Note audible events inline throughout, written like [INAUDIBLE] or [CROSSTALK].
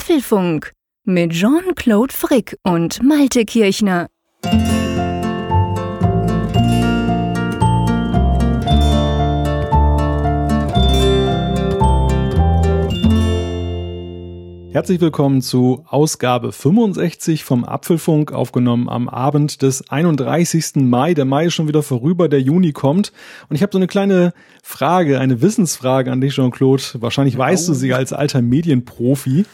Apfelfunk mit Jean-Claude Frick und Malte Kirchner. Herzlich willkommen zu Ausgabe 65 vom Apfelfunk, aufgenommen am Abend des 31. Mai. Der Mai ist schon wieder vorüber, der Juni kommt. Und ich habe so eine kleine Frage, eine Wissensfrage an dich, Jean-Claude. Wahrscheinlich weißt du sie als alter Medienprofi.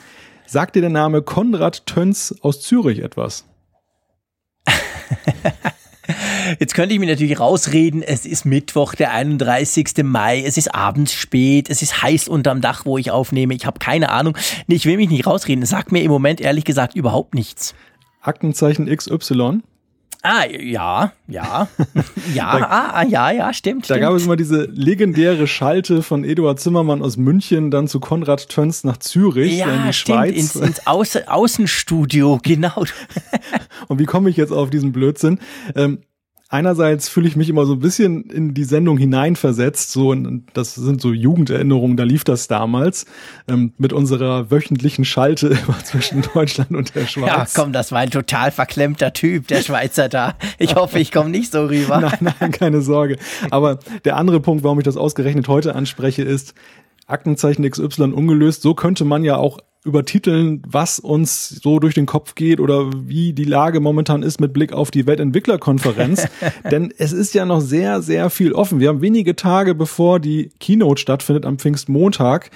Sagt dir der Name Konrad Töns aus Zürich etwas? [LAUGHS] Jetzt könnte ich mir natürlich rausreden, es ist Mittwoch, der 31. Mai, es ist abends spät, es ist heiß unterm Dach, wo ich aufnehme, ich habe keine Ahnung. Nee, ich will mich nicht rausreden, sagt mir im Moment ehrlich gesagt überhaupt nichts. Aktenzeichen XY? Ah, ja, ja. Ja, da, ah, ja, ja, stimmt. Da stimmt. gab es immer diese legendäre Schalte von Eduard Zimmermann aus München, dann zu Konrad Töns nach Zürich, ja, in die stimmt, Schweiz. Ins, ins Außen, Außenstudio, [LAUGHS] genau. Und wie komme ich jetzt auf diesen Blödsinn? Ähm, einerseits fühle ich mich immer so ein bisschen in die Sendung hineinversetzt, so und das sind so Jugenderinnerungen, da lief das damals ähm, mit unserer wöchentlichen Schalte [LAUGHS] immer zwischen Deutschland und der Schweiz. Ja, komm, das war ein total verklemmter Typ, der Schweizer da. Ich hoffe, ich komme nicht so rüber. Nein, nein, keine Sorge. Aber der andere Punkt, warum ich das ausgerechnet heute anspreche, ist, Aktenzeichen XY ungelöst. So könnte man ja auch übertiteln, was uns so durch den Kopf geht oder wie die Lage momentan ist mit Blick auf die Weltentwicklerkonferenz. [LAUGHS] Denn es ist ja noch sehr, sehr viel offen. Wir haben wenige Tage bevor die Keynote stattfindet am Pfingstmontag.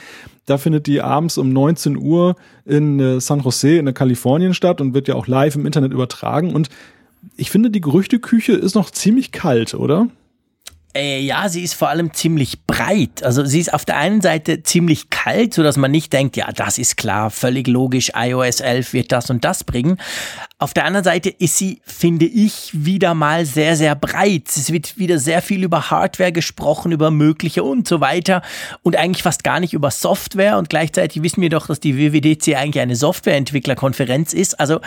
Da findet die abends um 19 Uhr in äh, San Jose in Kalifornien statt und wird ja auch live im Internet übertragen. Und ich finde, die Gerüchteküche ist noch ziemlich kalt, oder? Äh, ja, sie ist vor allem ziemlich breit. Also sie ist auf der einen Seite ziemlich kalt, so dass man nicht denkt, ja, das ist klar, völlig logisch, iOS 11 wird das und das bringen. Auf der anderen Seite ist sie, finde ich, wieder mal sehr, sehr breit. Es wird wieder sehr viel über Hardware gesprochen, über mögliche und so weiter und eigentlich fast gar nicht über Software. Und gleichzeitig wissen wir doch, dass die WWDC eigentlich eine Softwareentwicklerkonferenz ist. Also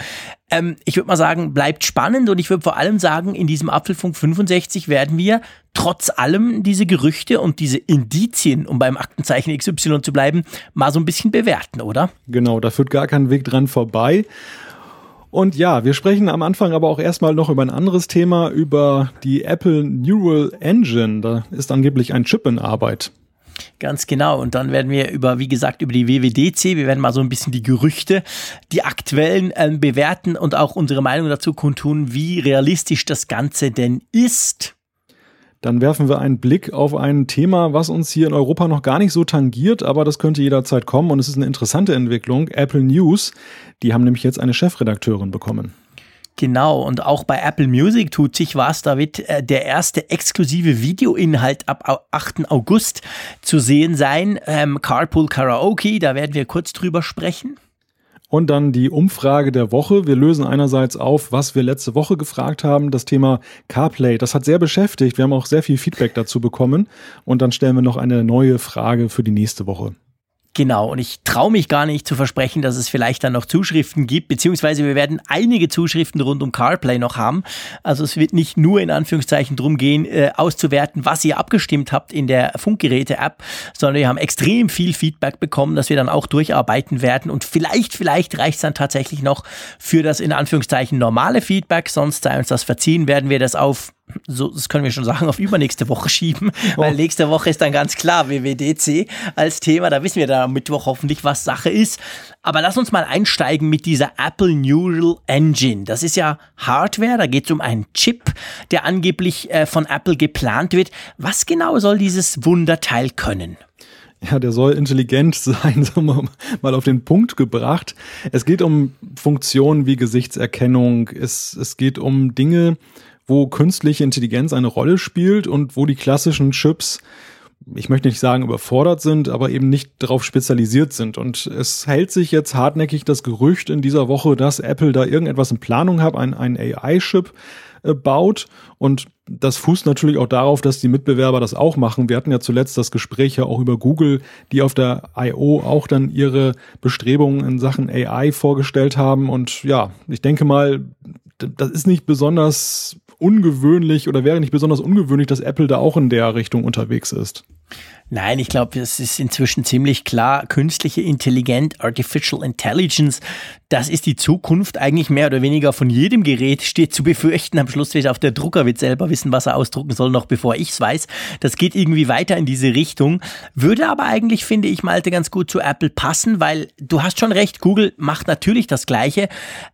ähm, ich würde mal sagen, bleibt spannend und ich würde vor allem sagen, in diesem Apfelfunk 65 werden wir trotz allem diese Gerüchte und diese Indizien, um beim Aktenzeichen XY zu bleiben, mal so ein bisschen bewerten, oder? Genau, da führt gar kein Weg dran vorbei. Und ja, wir sprechen am Anfang aber auch erstmal noch über ein anderes Thema, über die Apple Neural Engine. Da ist angeblich ein Chip in Arbeit. Ganz genau. Und dann werden wir über, wie gesagt, über die WWDC, wir werden mal so ein bisschen die Gerüchte, die aktuellen äh, bewerten und auch unsere Meinung dazu kundtun, wie realistisch das Ganze denn ist. Dann werfen wir einen Blick auf ein Thema, was uns hier in Europa noch gar nicht so tangiert, aber das könnte jederzeit kommen und es ist eine interessante Entwicklung. Apple News, die haben nämlich jetzt eine Chefredakteurin bekommen. Genau, und auch bei Apple Music tut sich was. Da wird äh, der erste exklusive Videoinhalt ab 8. August zu sehen sein. Ähm, Carpool Karaoke, da werden wir kurz drüber sprechen. Und dann die Umfrage der Woche. Wir lösen einerseits auf, was wir letzte Woche gefragt haben, das Thema CarPlay. Das hat sehr beschäftigt. Wir haben auch sehr viel Feedback dazu bekommen. Und dann stellen wir noch eine neue Frage für die nächste Woche. Genau, und ich traue mich gar nicht zu versprechen, dass es vielleicht dann noch Zuschriften gibt, beziehungsweise wir werden einige Zuschriften rund um CarPlay noch haben. Also es wird nicht nur in Anführungszeichen drum gehen, äh, auszuwerten, was ihr abgestimmt habt in der Funkgeräte-App, sondern wir haben extrem viel Feedback bekommen, das wir dann auch durcharbeiten werden. Und vielleicht, vielleicht reicht es dann tatsächlich noch für das in Anführungszeichen normale Feedback, sonst sei uns das verziehen, werden wir das auf so, das können wir schon sagen, auf übernächste Woche schieben, oh. weil nächste Woche ist dann ganz klar WWDC als Thema. Da wissen wir dann am Mittwoch hoffentlich, was Sache ist. Aber lass uns mal einsteigen mit dieser Apple Neural Engine. Das ist ja Hardware, da geht es um einen Chip, der angeblich äh, von Apple geplant wird. Was genau soll dieses Wunderteil können? Ja, der soll intelligent [LAUGHS] sein, so mal, mal auf den Punkt gebracht. Es geht um Funktionen wie Gesichtserkennung. Es, es geht um Dinge, wo künstliche Intelligenz eine Rolle spielt und wo die klassischen Chips ich möchte nicht sagen überfordert sind, aber eben nicht darauf spezialisiert sind. Und es hält sich jetzt hartnäckig das Gerücht in dieser Woche, dass Apple da irgendetwas in Planung hat, ein, ein AI-Chip äh, baut. Und das fußt natürlich auch darauf, dass die Mitbewerber das auch machen. Wir hatten ja zuletzt das Gespräch ja auch über Google, die auf der I.O. auch dann ihre Bestrebungen in Sachen AI vorgestellt haben. Und ja, ich denke mal, das ist nicht besonders ungewöhnlich oder wäre nicht besonders ungewöhnlich, dass Apple da auch in der Richtung unterwegs ist. Nein, ich glaube, es ist inzwischen ziemlich klar, künstliche Intelligenz, Artificial Intelligence, das ist die Zukunft eigentlich mehr oder weniger von jedem Gerät, steht zu befürchten. Am Schluss wird auch der Drucker wird selber wissen, was er ausdrucken soll, noch bevor ich es weiß. Das geht irgendwie weiter in diese Richtung. Würde aber eigentlich, finde ich, Malte, ganz gut zu Apple passen, weil du hast schon recht, Google macht natürlich das Gleiche,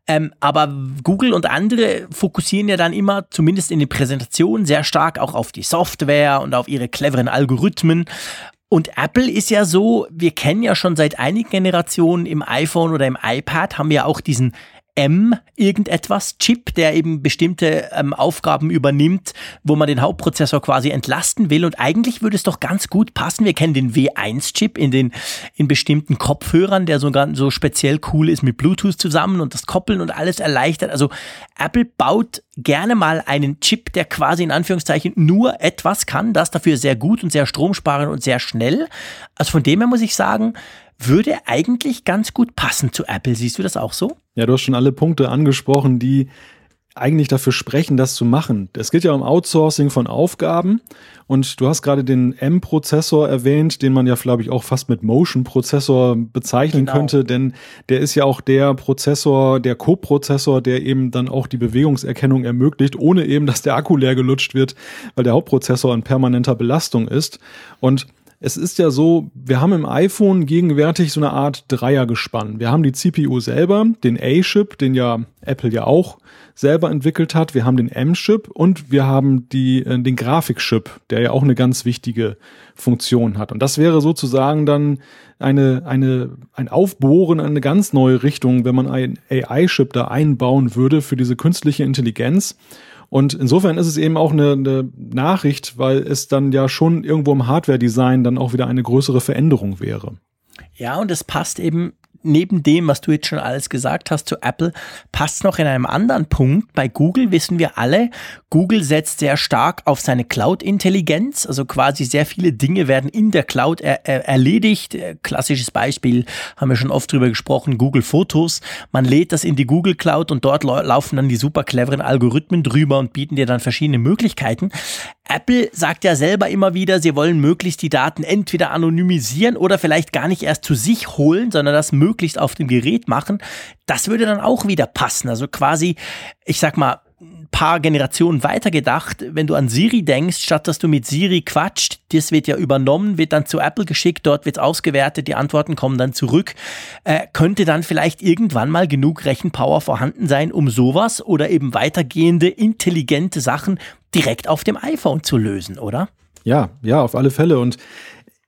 ähm, aber Google und andere fokussieren ja dann immer, zumindest in den Präsentationen, sehr stark auch auf die Software und auf ihre cleveren Algorithmen. Und Apple ist ja so, wir kennen ja schon seit einigen Generationen im iPhone oder im iPad haben wir auch diesen M irgendetwas Chip, der eben bestimmte ähm, Aufgaben übernimmt, wo man den Hauptprozessor quasi entlasten will. Und eigentlich würde es doch ganz gut passen. Wir kennen den W1-Chip in den in bestimmten Kopfhörern, der sogar so speziell cool ist mit Bluetooth zusammen und das Koppeln und alles erleichtert. Also Apple baut gerne mal einen Chip, der quasi in Anführungszeichen nur etwas kann, das dafür sehr gut und sehr stromsparend und sehr schnell. Also von dem her muss ich sagen, würde eigentlich ganz gut passen zu Apple. Siehst du das auch so? Ja, du hast schon alle Punkte angesprochen, die eigentlich dafür sprechen, das zu machen. Es geht ja um Outsourcing von Aufgaben und du hast gerade den M-Prozessor erwähnt, den man ja, glaube ich, auch fast mit Motion-Prozessor bezeichnen genau. könnte, denn der ist ja auch der Prozessor, der Co-Prozessor, der eben dann auch die Bewegungserkennung ermöglicht, ohne eben, dass der Akku leer gelutscht wird, weil der Hauptprozessor in permanenter Belastung ist. Und es ist ja so, wir haben im iPhone gegenwärtig so eine Art Dreiergespann. Wir haben die CPU selber, den A-Chip, den ja Apple ja auch selber entwickelt hat. Wir haben den M-Chip und wir haben die, äh, den Grafikchip, der ja auch eine ganz wichtige Funktion hat. Und das wäre sozusagen dann eine, eine, ein Aufbohren in eine ganz neue Richtung, wenn man einen AI-Chip da einbauen würde für diese künstliche Intelligenz. Und insofern ist es eben auch eine, eine Nachricht, weil es dann ja schon irgendwo im Hardware-Design dann auch wieder eine größere Veränderung wäre. Ja, und es passt eben neben dem, was du jetzt schon alles gesagt hast zu Apple, passt noch in einem anderen Punkt. Bei Google wissen wir alle, Google setzt sehr stark auf seine Cloud-Intelligenz. Also quasi sehr viele Dinge werden in der Cloud er er erledigt. Äh, klassisches Beispiel haben wir schon oft drüber gesprochen, Google Fotos. Man lädt das in die Google Cloud und dort laufen dann die super cleveren Algorithmen drüber und bieten dir dann verschiedene Möglichkeiten. Apple sagt ja selber immer wieder, sie wollen möglichst die Daten entweder anonymisieren oder vielleicht gar nicht erst zu sich holen, sondern das möglichst auf dem Gerät machen. Das würde dann auch wieder passen. Also quasi, ich sag mal, paar Generationen weitergedacht, wenn du an Siri denkst, statt dass du mit Siri quatscht, das wird ja übernommen, wird dann zu Apple geschickt, dort wird ausgewertet, die Antworten kommen dann zurück, äh, könnte dann vielleicht irgendwann mal genug Rechenpower vorhanden sein, um sowas oder eben weitergehende intelligente Sachen direkt auf dem iPhone zu lösen, oder? Ja, ja, auf alle Fälle. Und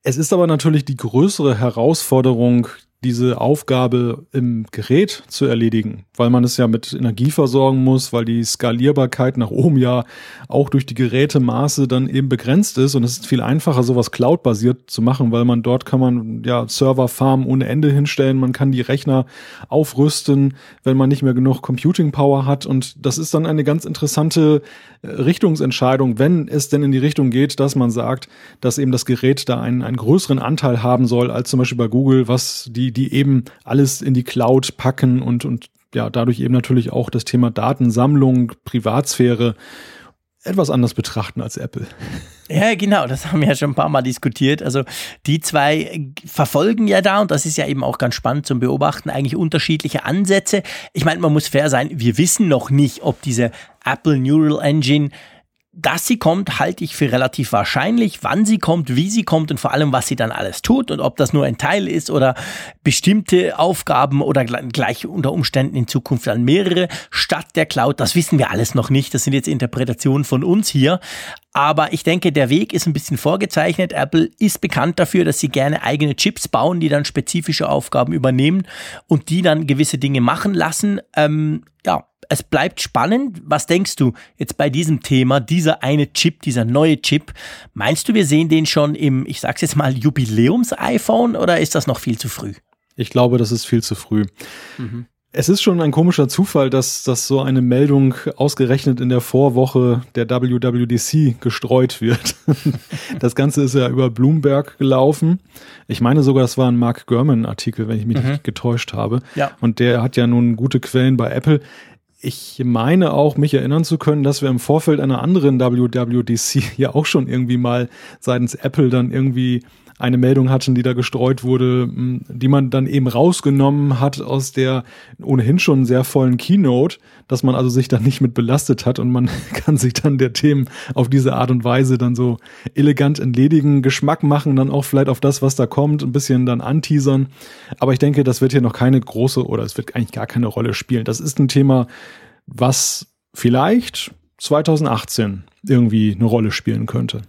es ist aber natürlich die größere Herausforderung, diese Aufgabe im Gerät zu erledigen, weil man es ja mit Energie versorgen muss, weil die Skalierbarkeit nach oben ja auch durch die Gerätemaße dann eben begrenzt ist. Und es ist viel einfacher, sowas Cloud-basiert zu machen, weil man dort kann man ja Serverfarmen ohne Ende hinstellen, man kann die Rechner aufrüsten, wenn man nicht mehr genug Computing Power hat. Und das ist dann eine ganz interessante äh, Richtungsentscheidung, wenn es denn in die Richtung geht, dass man sagt, dass eben das Gerät da einen, einen größeren Anteil haben soll als zum Beispiel bei Google, was die die, eben alles in die Cloud packen und, und ja, dadurch eben natürlich auch das Thema Datensammlung, Privatsphäre etwas anders betrachten als Apple. Ja, genau, das haben wir ja schon ein paar Mal diskutiert. Also die zwei verfolgen ja da, und das ist ja eben auch ganz spannend zum Beobachten, eigentlich unterschiedliche Ansätze. Ich meine, man muss fair sein, wir wissen noch nicht, ob diese Apple Neural Engine dass sie kommt, halte ich für relativ wahrscheinlich. Wann sie kommt, wie sie kommt und vor allem, was sie dann alles tut und ob das nur ein Teil ist oder bestimmte Aufgaben oder gleich unter Umständen in Zukunft dann mehrere statt der Cloud, das wissen wir alles noch nicht. Das sind jetzt Interpretationen von uns hier. Aber ich denke, der Weg ist ein bisschen vorgezeichnet. Apple ist bekannt dafür, dass sie gerne eigene Chips bauen, die dann spezifische Aufgaben übernehmen und die dann gewisse Dinge machen lassen. Ähm, ja, es bleibt spannend. Was denkst du jetzt bei diesem Thema, dieser eine Chip, dieser neue Chip? Meinst du, wir sehen den schon im, ich sag's jetzt mal, Jubiläums-iPhone oder ist das noch viel zu früh? Ich glaube, das ist viel zu früh. Mhm. Es ist schon ein komischer Zufall, dass, dass so eine Meldung ausgerechnet in der Vorwoche der WWDC gestreut wird. [LAUGHS] das Ganze ist ja über Bloomberg gelaufen. Ich meine sogar, das war ein Mark Gurman-Artikel, wenn ich mich mhm. nicht getäuscht habe. Ja. Und der hat ja nun gute Quellen bei Apple ich meine auch, mich erinnern zu können, dass wir im Vorfeld einer anderen WWDC [LAUGHS] ja auch schon irgendwie mal seitens Apple dann irgendwie eine Meldung hatten, die da gestreut wurde, die man dann eben rausgenommen hat aus der ohnehin schon sehr vollen Keynote, dass man also sich dann nicht mit belastet hat und man [LAUGHS] kann sich dann der Themen auf diese Art und Weise dann so elegant entledigen, Geschmack machen, dann auch vielleicht auf das, was da kommt, ein bisschen dann anteasern. Aber ich denke, das wird hier noch keine große oder es wird eigentlich gar keine Rolle spielen. Das ist ein Thema, was vielleicht 2018 irgendwie eine Rolle spielen könnte.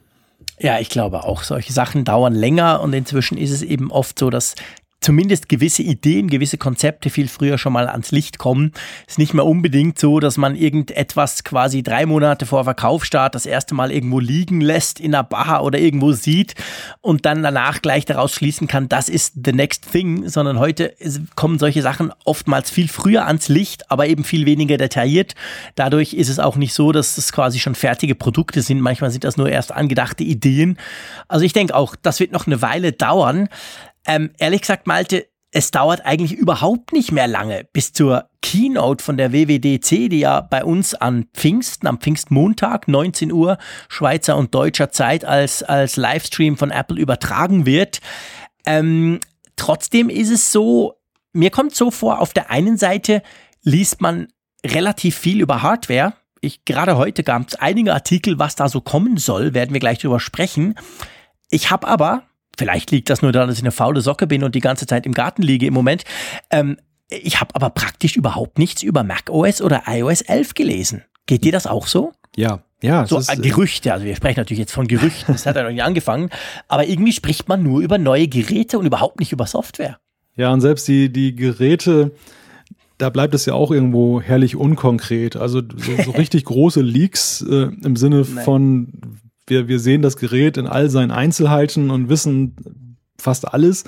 Ja, ich glaube auch, solche Sachen dauern länger und inzwischen ist es eben oft so, dass zumindest gewisse Ideen, gewisse Konzepte viel früher schon mal ans Licht kommen. Ist nicht mehr unbedingt so, dass man irgendetwas quasi drei Monate vor Verkaufsstart das erste Mal irgendwo liegen lässt in einer Bar oder irgendwo sieht und dann danach gleich daraus schließen kann, das ist the next thing, sondern heute kommen solche Sachen oftmals viel früher ans Licht, aber eben viel weniger detailliert. Dadurch ist es auch nicht so, dass es quasi schon fertige Produkte sind. Manchmal sind das nur erst angedachte Ideen. Also ich denke auch, das wird noch eine Weile dauern. Ähm, ehrlich gesagt, Malte, es dauert eigentlich überhaupt nicht mehr lange bis zur Keynote von der WWDC, die ja bei uns an Pfingsten, am Pfingstmontag, 19 Uhr Schweizer und deutscher Zeit als, als Livestream von Apple übertragen wird. Ähm, trotzdem ist es so, mir kommt so vor, auf der einen Seite liest man relativ viel über Hardware. Ich, gerade heute gab es einige Artikel, was da so kommen soll, werden wir gleich drüber sprechen. Ich habe aber, Vielleicht liegt das nur daran, dass ich eine faule Socke bin und die ganze Zeit im Garten liege im Moment. Ähm, ich habe aber praktisch überhaupt nichts über macOS oder iOS 11 gelesen. Geht dir das auch so? Ja, ja. So ist, äh, Gerüchte, also wir sprechen natürlich jetzt von Gerüchten, das hat ja noch nicht angefangen, aber irgendwie spricht man nur über neue Geräte und überhaupt nicht über Software. Ja, und selbst die, die Geräte, da bleibt es ja auch irgendwo herrlich unkonkret. Also so, so [LAUGHS] richtig große Leaks äh, im Sinne von, wir, wir sehen das Gerät in all seinen Einzelheiten und wissen fast alles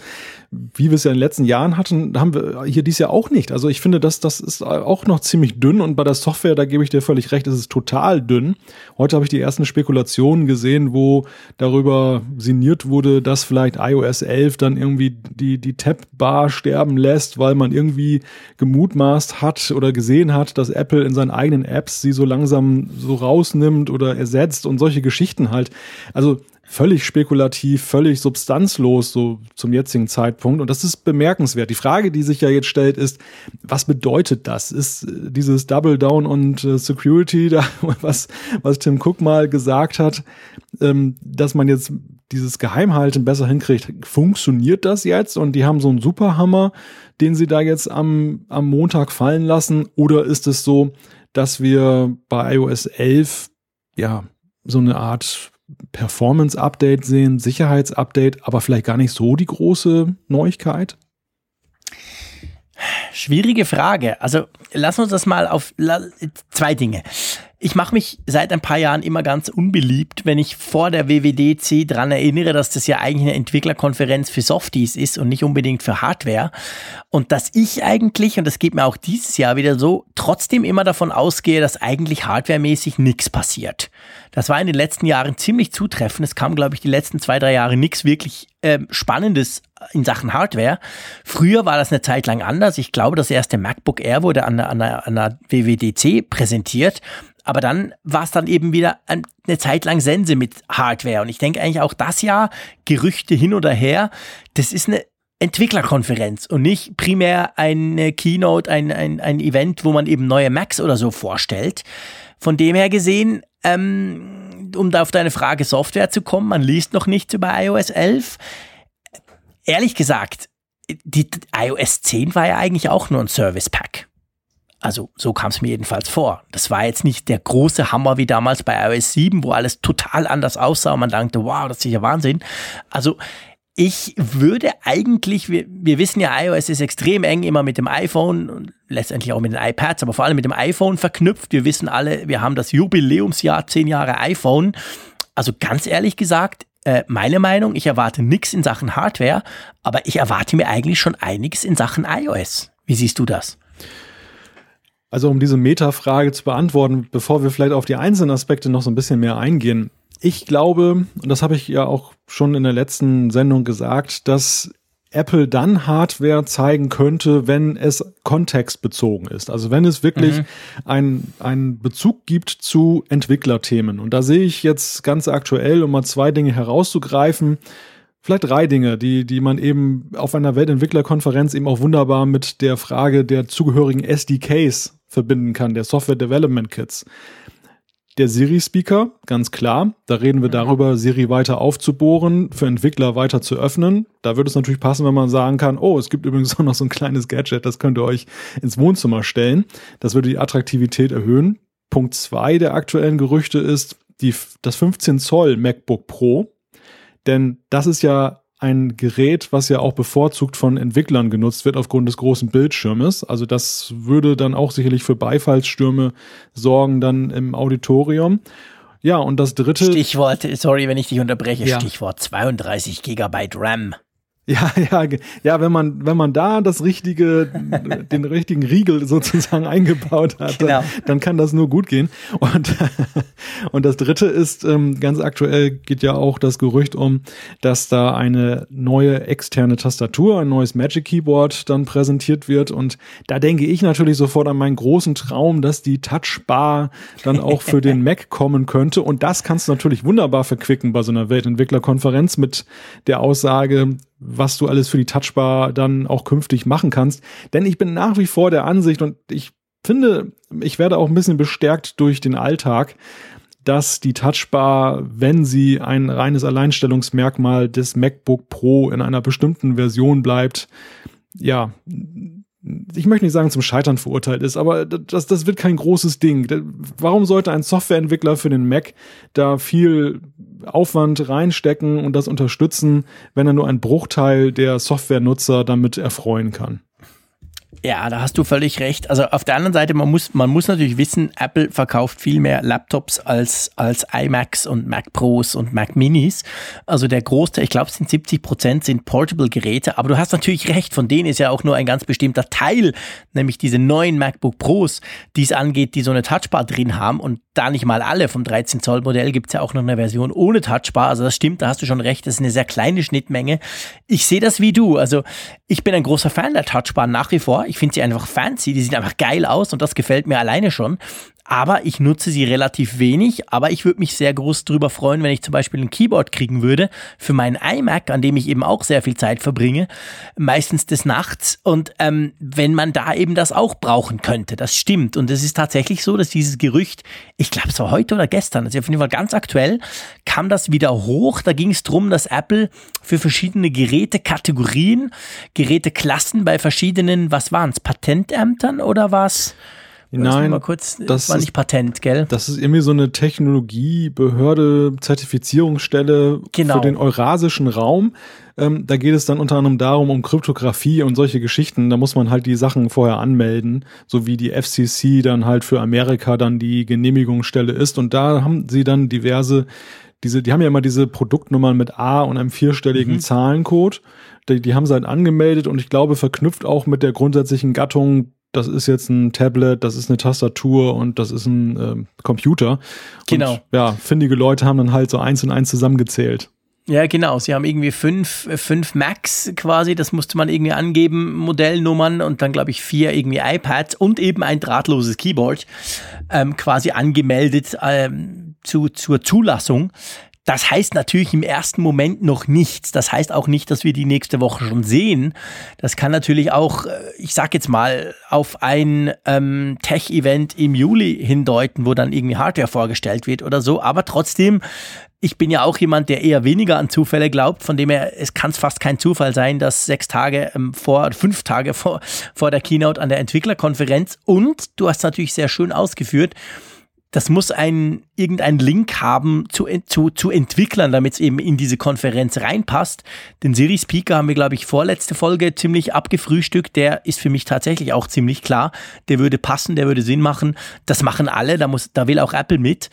wie wir es ja in den letzten Jahren hatten, haben wir hier dies Jahr auch nicht. Also ich finde, das, das ist auch noch ziemlich dünn und bei der Software, da gebe ich dir völlig recht, ist es total dünn. Heute habe ich die ersten Spekulationen gesehen, wo darüber sinniert wurde, dass vielleicht iOS 11 dann irgendwie die, die Tab-Bar sterben lässt, weil man irgendwie gemutmaßt hat oder gesehen hat, dass Apple in seinen eigenen Apps sie so langsam so rausnimmt oder ersetzt und solche Geschichten halt. Also völlig spekulativ, völlig substanzlos so zum jetzigen Zeitpunkt. Und das ist bemerkenswert. Die Frage, die sich ja jetzt stellt, ist, was bedeutet das? Ist äh, dieses Double Down und äh, Security, [LAUGHS] da, was, was Tim Cook mal gesagt hat, ähm, dass man jetzt dieses Geheimhalten besser hinkriegt. Funktioniert das jetzt? Und die haben so einen Superhammer, den sie da jetzt am, am Montag fallen lassen? Oder ist es so, dass wir bei iOS 11 ja so eine Art Performance-Update sehen, Sicherheits-Update, aber vielleicht gar nicht so die große Neuigkeit? Schwierige Frage. Also lass uns das mal auf zwei Dinge. Ich mache mich seit ein paar Jahren immer ganz unbeliebt, wenn ich vor der WWDC dran erinnere, dass das ja eigentlich eine Entwicklerkonferenz für Softies ist und nicht unbedingt für Hardware. Und dass ich eigentlich, und das geht mir auch dieses Jahr wieder so, trotzdem immer davon ausgehe, dass eigentlich hardwaremäßig nichts passiert. Das war in den letzten Jahren ziemlich zutreffend. Es kam, glaube ich, die letzten zwei, drei Jahre nichts wirklich äh, Spannendes in Sachen Hardware. Früher war das eine Zeit lang anders. Ich glaube, das erste MacBook Air wurde an der, an der, an der WWDC präsentiert. Aber dann war es dann eben wieder eine Zeit lang Sense mit Hardware. Und ich denke eigentlich auch das Jahr, Gerüchte hin oder her, das ist eine Entwicklerkonferenz und nicht primär eine Keynote, ein, ein, ein Event, wo man eben neue Macs oder so vorstellt. Von dem her gesehen, ähm, um da auf deine Frage Software zu kommen, man liest noch nichts über iOS 11. Ehrlich gesagt, die iOS 10 war ja eigentlich auch nur ein Service Pack. Also so kam es mir jedenfalls vor. Das war jetzt nicht der große Hammer wie damals bei iOS 7, wo alles total anders aussah und man dachte, wow, das ist ja Wahnsinn. Also ich würde eigentlich, wir, wir wissen ja, iOS ist extrem eng immer mit dem iPhone und letztendlich auch mit den iPads, aber vor allem mit dem iPhone verknüpft. Wir wissen alle, wir haben das Jubiläumsjahr, zehn Jahre iPhone. Also ganz ehrlich gesagt, äh, meine Meinung, ich erwarte nichts in Sachen Hardware, aber ich erwarte mir eigentlich schon einiges in Sachen iOS. Wie siehst du das? Also um diese Meta-Frage zu beantworten, bevor wir vielleicht auf die einzelnen Aspekte noch so ein bisschen mehr eingehen. Ich glaube, und das habe ich ja auch schon in der letzten Sendung gesagt, dass Apple dann Hardware zeigen könnte, wenn es kontextbezogen ist. Also wenn es wirklich mhm. einen, einen Bezug gibt zu Entwicklerthemen. Und da sehe ich jetzt ganz aktuell, um mal zwei Dinge herauszugreifen, vielleicht drei Dinge, die, die man eben auf einer Weltentwicklerkonferenz eben auch wunderbar mit der Frage der zugehörigen SDKs verbinden kann, der Software Development Kits. Der Siri-Speaker, ganz klar. Da reden wir mhm. darüber, Siri weiter aufzubohren, für Entwickler weiter zu öffnen. Da würde es natürlich passen, wenn man sagen kann, oh, es gibt übrigens [LAUGHS] auch noch so ein kleines Gadget, das könnt ihr euch ins Wohnzimmer stellen. Das würde die Attraktivität erhöhen. Punkt zwei der aktuellen Gerüchte ist die, das 15 Zoll MacBook Pro. Denn das ist ja ein Gerät, was ja auch bevorzugt von Entwicklern genutzt wird aufgrund des großen Bildschirmes. Also das würde dann auch sicherlich für Beifallsstürme sorgen dann im Auditorium. Ja, und das dritte. Stichwort, sorry, wenn ich dich unterbreche, ja. Stichwort 32 Gigabyte RAM. Ja, ja, ja, wenn man, wenn man da das richtige, den richtigen Riegel sozusagen eingebaut hat, genau. dann, dann, kann das nur gut gehen. Und, [LAUGHS] und das dritte ist, ähm, ganz aktuell geht ja auch das Gerücht um, dass da eine neue externe Tastatur, ein neues Magic Keyboard dann präsentiert wird. Und da denke ich natürlich sofort an meinen großen Traum, dass die Touchbar dann auch für den [LAUGHS] Mac kommen könnte. Und das kannst du natürlich wunderbar verquicken bei so einer Weltentwicklerkonferenz mit der Aussage, was du alles für die Touchbar dann auch künftig machen kannst. Denn ich bin nach wie vor der Ansicht und ich finde, ich werde auch ein bisschen bestärkt durch den Alltag, dass die Touchbar, wenn sie ein reines Alleinstellungsmerkmal des MacBook Pro in einer bestimmten Version bleibt, ja, ich möchte nicht sagen, zum Scheitern verurteilt ist, aber das, das wird kein großes Ding. Warum sollte ein Softwareentwickler für den Mac da viel Aufwand reinstecken und das unterstützen, wenn er nur einen Bruchteil der Softwarenutzer damit erfreuen kann? Ja, da hast du völlig recht. Also auf der anderen Seite, man muss, man muss natürlich wissen, Apple verkauft viel mehr Laptops als, als iMacs und Mac Pros und Mac Minis. Also der Großteil, ich glaube, es sind 70 Prozent sind Portable-Geräte. Aber du hast natürlich recht, von denen ist ja auch nur ein ganz bestimmter Teil, nämlich diese neuen MacBook Pros, die es angeht, die so eine Touchbar drin haben. Und da nicht mal alle vom 13 Zoll Modell gibt es ja auch noch eine Version ohne Touchbar. Also das stimmt, da hast du schon recht. Das ist eine sehr kleine Schnittmenge. Ich sehe das wie du. Also ich bin ein großer Fan der Touchbar nach wie vor. Ich finde sie einfach fancy, die sieht einfach geil aus und das gefällt mir alleine schon aber ich nutze sie relativ wenig. Aber ich würde mich sehr groß darüber freuen, wenn ich zum Beispiel ein Keyboard kriegen würde für meinen iMac, an dem ich eben auch sehr viel Zeit verbringe, meistens des Nachts. Und ähm, wenn man da eben das auch brauchen könnte, das stimmt. Und es ist tatsächlich so, dass dieses Gerücht, ich glaube es war heute oder gestern, also auf jeden Fall ganz aktuell, kam das wieder hoch. Da ging es darum, dass Apple für verschiedene Gerätekategorien, Geräteklassen bei verschiedenen, was waren es, Patentämtern oder was? Nein, mal kurz, das war nicht Patent, gell? Das ist irgendwie so eine Technologiebehörde, Zertifizierungsstelle genau. für den eurasischen Raum. Ähm, da geht es dann unter anderem darum, um Kryptographie und solche Geschichten. Da muss man halt die Sachen vorher anmelden, so wie die FCC dann halt für Amerika dann die Genehmigungsstelle ist. Und da haben sie dann diverse diese, die haben ja immer diese Produktnummern mit A und einem vierstelligen mhm. Zahlencode. Die, die haben sie halt angemeldet und ich glaube verknüpft auch mit der grundsätzlichen Gattung das ist jetzt ein Tablet, das ist eine Tastatur und das ist ein äh, Computer. Genau. Und, ja, findige Leute haben dann halt so eins und eins zusammengezählt. Ja, genau. Sie haben irgendwie fünf, fünf Macs quasi, das musste man irgendwie angeben, Modellnummern und dann glaube ich vier irgendwie iPads und eben ein drahtloses Keyboard ähm, quasi angemeldet ähm, zu, zur Zulassung. Das heißt natürlich im ersten Moment noch nichts. Das heißt auch nicht, dass wir die nächste Woche schon sehen. Das kann natürlich auch, äh, ich sag jetzt mal, auf ein ähm, Tech-Event im Juli hindeuten, wo dann irgendwie Hardware vorgestellt wird oder so. Aber trotzdem, ich bin ja auch jemand, der eher weniger an Zufälle glaubt, von dem her, es kann fast kein Zufall sein, dass sechs Tage ähm, vor, fünf Tage vor, vor der Keynote an der Entwicklerkonferenz und du hast natürlich sehr schön ausgeführt, das muss ein, irgendein Link haben zu, zu, zu Entwicklern, damit es eben in diese Konferenz reinpasst. Den Siri Speaker haben wir, glaube ich, vorletzte Folge ziemlich abgefrühstückt. Der ist für mich tatsächlich auch ziemlich klar. Der würde passen, der würde Sinn machen. Das machen alle, da, muss, da will auch Apple mit.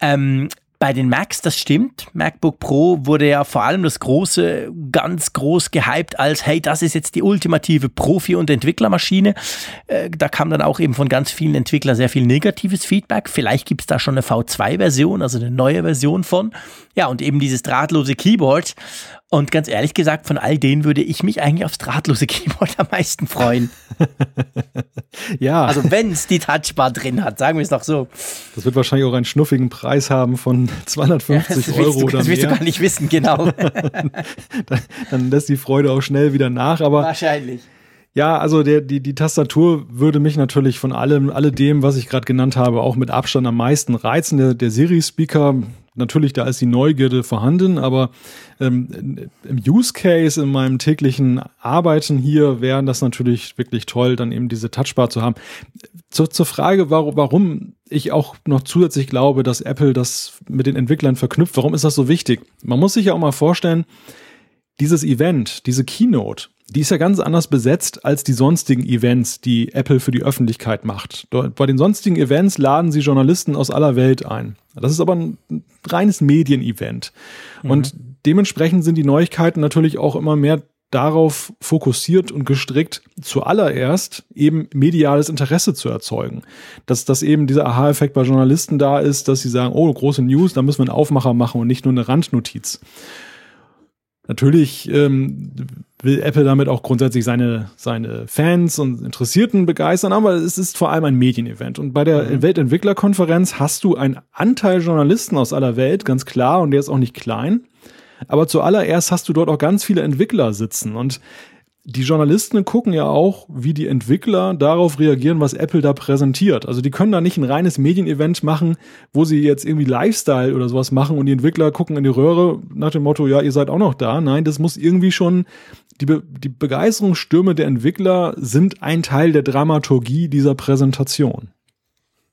Ähm, bei den Macs, das stimmt. MacBook Pro wurde ja vor allem das große, ganz groß gehypt als, hey, das ist jetzt die ultimative Profi- und Entwicklermaschine. Äh, da kam dann auch eben von ganz vielen Entwicklern sehr viel negatives Feedback. Vielleicht gibt es da schon eine V2-Version, also eine neue Version von. Ja, und eben dieses drahtlose Keyboard. Und ganz ehrlich gesagt, von all denen würde ich mich eigentlich aufs drahtlose Keyboard [LAUGHS] am meisten freuen. [LAUGHS] ja. Also wenn es die Touchbar drin hat, sagen wir es doch so. Das wird wahrscheinlich auch einen schnuffigen Preis haben von 250 ja, Euro du, oder das mehr. Das wirst du gar nicht wissen, genau. [LAUGHS] dann, dann lässt die Freude auch schnell wieder nach. Aber Wahrscheinlich. Ja, also der, die, die Tastatur würde mich natürlich von allem, alledem, was ich gerade genannt habe, auch mit Abstand am meisten reizen. Der, der Siri-Speaker, natürlich, da ist die Neugierde vorhanden, aber ähm, im Use Case, in meinem täglichen Arbeiten hier, wäre das natürlich wirklich toll, dann eben diese Touchbar zu haben. Zur, zur Frage, warum, warum ich auch noch zusätzlich glaube, dass Apple das mit den Entwicklern verknüpft, warum ist das so wichtig? Man muss sich ja auch mal vorstellen, dieses Event, diese Keynote, die ist ja ganz anders besetzt als die sonstigen Events, die Apple für die Öffentlichkeit macht. Bei den sonstigen Events laden sie Journalisten aus aller Welt ein. Das ist aber ein reines Medienevent. Mhm. Und dementsprechend sind die Neuigkeiten natürlich auch immer mehr darauf fokussiert und gestrickt, zuallererst eben mediales Interesse zu erzeugen. Dass, dass eben dieser Aha-Effekt bei Journalisten da ist, dass sie sagen, oh, große News, da müssen wir einen Aufmacher machen und nicht nur eine Randnotiz. Natürlich ähm, will Apple damit auch grundsätzlich seine, seine Fans und Interessierten begeistern, aber es ist vor allem ein Medienevent. Und bei der mhm. Weltentwicklerkonferenz hast du einen Anteil Journalisten aus aller Welt, ganz klar, und der ist auch nicht klein. Aber zuallererst hast du dort auch ganz viele Entwickler sitzen. Und die Journalisten gucken ja auch, wie die Entwickler darauf reagieren, was Apple da präsentiert. Also die können da nicht ein reines Medienevent machen, wo sie jetzt irgendwie Lifestyle oder sowas machen und die Entwickler gucken in die Röhre nach dem Motto, ja, ihr seid auch noch da. Nein, das muss irgendwie schon, die, Be die Begeisterungsstürme der Entwickler sind ein Teil der Dramaturgie dieser Präsentation.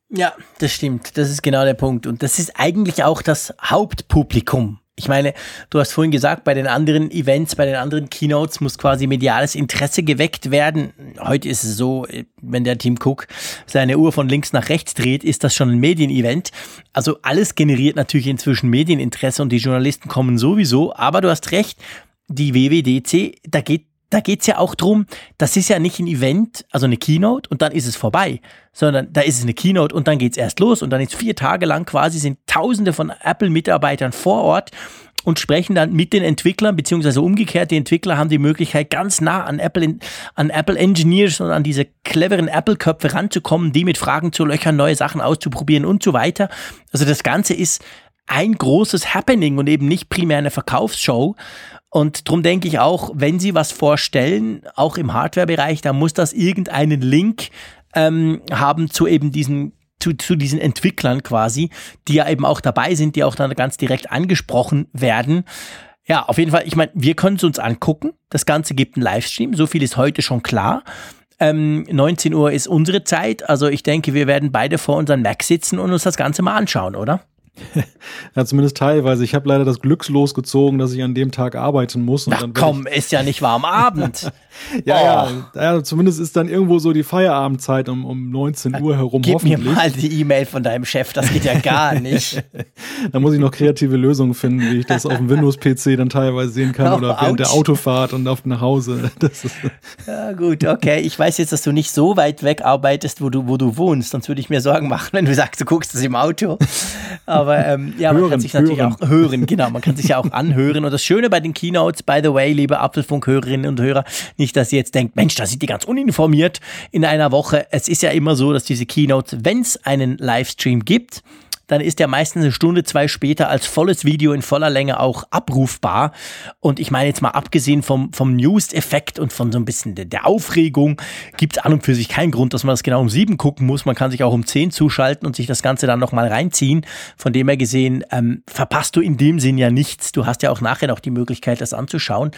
Ja, das stimmt. Das ist genau der Punkt. Und das ist eigentlich auch das Hauptpublikum ich meine, du hast vorhin gesagt, bei den anderen Events, bei den anderen Keynotes muss quasi mediales Interesse geweckt werden. Heute ist es so, wenn der Team Cook seine Uhr von links nach rechts dreht, ist das schon ein Medienevent. Also alles generiert natürlich inzwischen Medieninteresse und die Journalisten kommen sowieso. Aber du hast recht, die WWDC, da geht da geht's ja auch drum, das ist ja nicht ein Event, also eine Keynote und dann ist es vorbei, sondern da ist es eine Keynote und dann geht's erst los und dann ist vier Tage lang quasi sind Tausende von Apple-Mitarbeitern vor Ort und sprechen dann mit den Entwicklern, beziehungsweise umgekehrt, die Entwickler haben die Möglichkeit, ganz nah an Apple, an Apple Engineers und an diese cleveren Apple-Köpfe ranzukommen, die mit Fragen zu löchern, neue Sachen auszuprobieren und so weiter. Also das Ganze ist ein großes Happening und eben nicht primär eine Verkaufsshow. Und darum denke ich auch, wenn Sie was vorstellen, auch im Hardware-Bereich, dann muss das irgendeinen Link ähm, haben zu eben diesen zu, zu diesen Entwicklern quasi, die ja eben auch dabei sind, die auch dann ganz direkt angesprochen werden. Ja, auf jeden Fall, ich meine, wir können es uns angucken. Das Ganze gibt einen Livestream, so viel ist heute schon klar. Ähm, 19 Uhr ist unsere Zeit, also ich denke, wir werden beide vor unseren Mac sitzen und uns das Ganze mal anschauen, oder? [LAUGHS] ja, zumindest teilweise. Ich habe leider das Glückslos gezogen, dass ich an dem Tag arbeiten muss. Und Ach komm, ist ja nicht warm Abend. [LAUGHS] ja, oh. ja, ja, zumindest ist dann irgendwo so die Feierabendzeit um, um 19 Uhr herum. Gib mir mal die E-Mail von deinem Chef, das geht ja gar [LAUGHS] nicht. da muss ich noch kreative Lösungen finden, wie ich das auf dem Windows-PC dann teilweise sehen kann oh, oder während ouch. der Autofahrt und auf nach Hause. ja, gut, okay. Ich weiß jetzt, dass du nicht so weit weg arbeitest, wo du, wo du wohnst, sonst würde ich mir Sorgen machen, wenn du sagst, du guckst es im Auto. Aber ähm, ja, hören, man kann sich natürlich hören. auch [LAUGHS] hören, genau, man kann sich ja auch anhören. Und das Schöne bei den Keynotes, by the way, liebe Apfelfunk-Hörerinnen und Hörer, nicht nicht, dass ihr jetzt denkt, Mensch, da sind die ganz uninformiert in einer Woche. Es ist ja immer so, dass diese Keynotes, wenn es einen Livestream gibt, dann ist der meistens eine Stunde, zwei später als volles Video in voller Länge auch abrufbar. Und ich meine jetzt mal abgesehen vom, vom News-Effekt und von so ein bisschen der, der Aufregung, gibt es an und für sich keinen Grund, dass man das genau um sieben gucken muss. Man kann sich auch um zehn zuschalten und sich das Ganze dann nochmal reinziehen. Von dem her gesehen, ähm, verpasst du in dem Sinn ja nichts. Du hast ja auch nachher noch die Möglichkeit, das anzuschauen.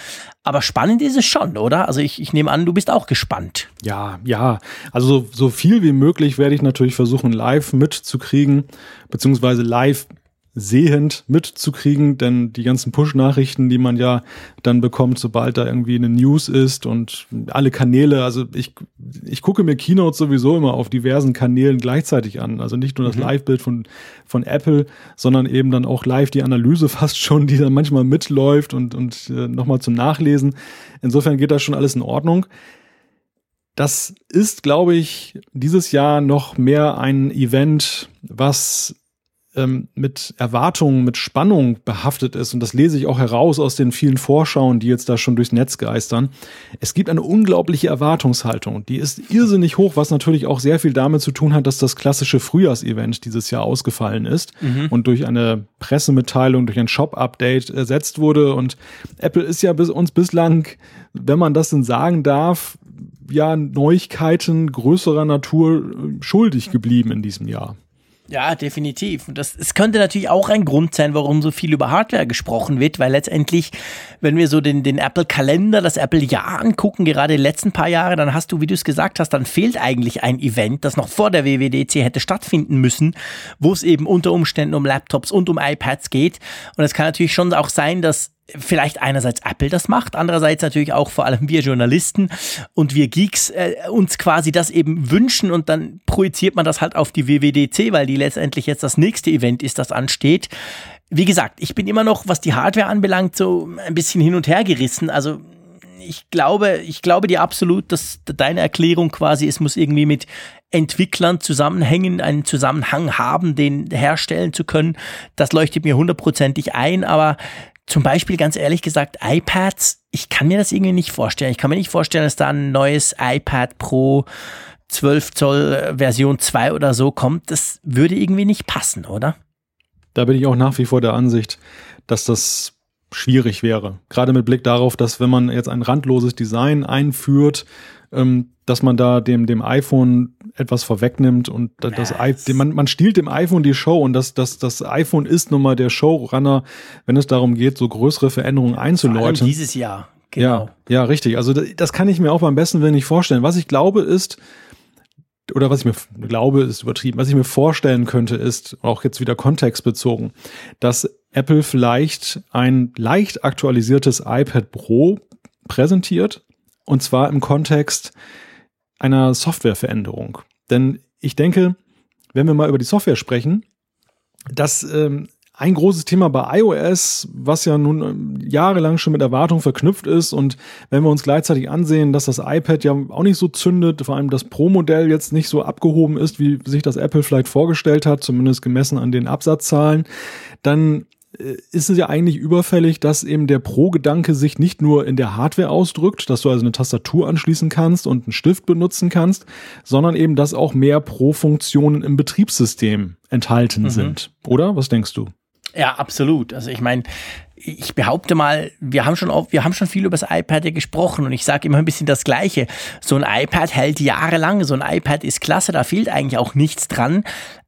Aber spannend ist es schon, oder? Also ich, ich nehme an, du bist auch gespannt. Ja, ja. Also so, so viel wie möglich werde ich natürlich versuchen, live mitzukriegen beziehungsweise live sehend mitzukriegen, denn die ganzen Push-Nachrichten, die man ja dann bekommt, sobald da irgendwie eine News ist und alle Kanäle, also ich, ich gucke mir Keynote sowieso immer auf diversen Kanälen gleichzeitig an. Also nicht nur das mhm. Live-Bild von, von Apple, sondern eben dann auch live die Analyse [LAUGHS] fast schon, die dann manchmal mitläuft und, und äh, nochmal zum Nachlesen. Insofern geht das schon alles in Ordnung. Das ist, glaube ich, dieses Jahr noch mehr ein Event, was ähm, mit Erwartungen, mit Spannung behaftet ist. Und das lese ich auch heraus aus den vielen Vorschauen, die jetzt da schon durchs Netz geistern. Es gibt eine unglaubliche Erwartungshaltung. Die ist irrsinnig hoch, was natürlich auch sehr viel damit zu tun hat, dass das klassische Frühjahrsevent dieses Jahr ausgefallen ist mhm. und durch eine Pressemitteilung, durch ein Shop-Update ersetzt wurde. Und Apple ist ja bis uns bislang, wenn man das denn sagen darf, ja Neuigkeiten größerer Natur äh, schuldig geblieben in diesem Jahr. Ja, definitiv. Und das, es könnte natürlich auch ein Grund sein, warum so viel über Hardware gesprochen wird, weil letztendlich, wenn wir so den, den Apple-Kalender, das Apple-Jahr angucken, gerade die letzten paar Jahre, dann hast du, wie du es gesagt hast, dann fehlt eigentlich ein Event, das noch vor der WWDC hätte stattfinden müssen, wo es eben unter Umständen um Laptops und um iPads geht. Und es kann natürlich schon auch sein, dass vielleicht einerseits Apple das macht, andererseits natürlich auch vor allem wir Journalisten und wir Geeks äh, uns quasi das eben wünschen und dann projiziert man das halt auf die WWDC, weil die letztendlich jetzt das nächste Event ist, das ansteht. Wie gesagt, ich bin immer noch, was die Hardware anbelangt, so ein bisschen hin und her gerissen. Also ich glaube, ich glaube dir absolut, dass deine Erklärung quasi, es muss irgendwie mit Entwicklern zusammenhängen, einen Zusammenhang haben, den herstellen zu können. Das leuchtet mir hundertprozentig ein, aber zum Beispiel ganz ehrlich gesagt, iPads, ich kann mir das irgendwie nicht vorstellen. Ich kann mir nicht vorstellen, dass da ein neues iPad Pro 12 Zoll äh, Version 2 oder so kommt. Das würde irgendwie nicht passen, oder? Da bin ich auch nach wie vor der Ansicht, dass das schwierig wäre. Gerade mit Blick darauf, dass wenn man jetzt ein randloses Design einführt, ähm, dass man da dem, dem iPhone etwas vorwegnimmt und das, das man, man stiehlt dem iPhone die Show und das, das, das iPhone ist nun mal der Showrunner, wenn es darum geht, so größere Veränderungen einzuläuten. dieses Jahr. Genau. Ja, ja, richtig. Also das, das kann ich mir auch beim besten Willen nicht vorstellen. Was ich glaube ist, oder was ich mir glaube, ist übertrieben, was ich mir vorstellen könnte, ist, auch jetzt wieder kontextbezogen, dass Apple vielleicht ein leicht aktualisiertes iPad Pro präsentiert, und zwar im Kontext einer Softwareveränderung. Denn ich denke, wenn wir mal über die Software sprechen, dass ähm, ein großes Thema bei iOS, was ja nun ähm, jahrelang schon mit Erwartungen verknüpft ist und wenn wir uns gleichzeitig ansehen, dass das iPad ja auch nicht so zündet, vor allem das Pro-Modell jetzt nicht so abgehoben ist, wie sich das Apple vielleicht vorgestellt hat, zumindest gemessen an den Absatzzahlen, dann ist es ja eigentlich überfällig, dass eben der Pro-Gedanke sich nicht nur in der Hardware ausdrückt, dass du also eine Tastatur anschließen kannst und einen Stift benutzen kannst, sondern eben, dass auch mehr Pro-Funktionen im Betriebssystem enthalten mhm. sind. Oder? Was denkst du? Ja, absolut. Also ich meine, ich behaupte mal, wir haben schon oft, wir haben schon viel über das iPad gesprochen und ich sage immer ein bisschen das Gleiche. So ein iPad hält jahrelang, so ein iPad ist klasse, da fehlt eigentlich auch nichts dran.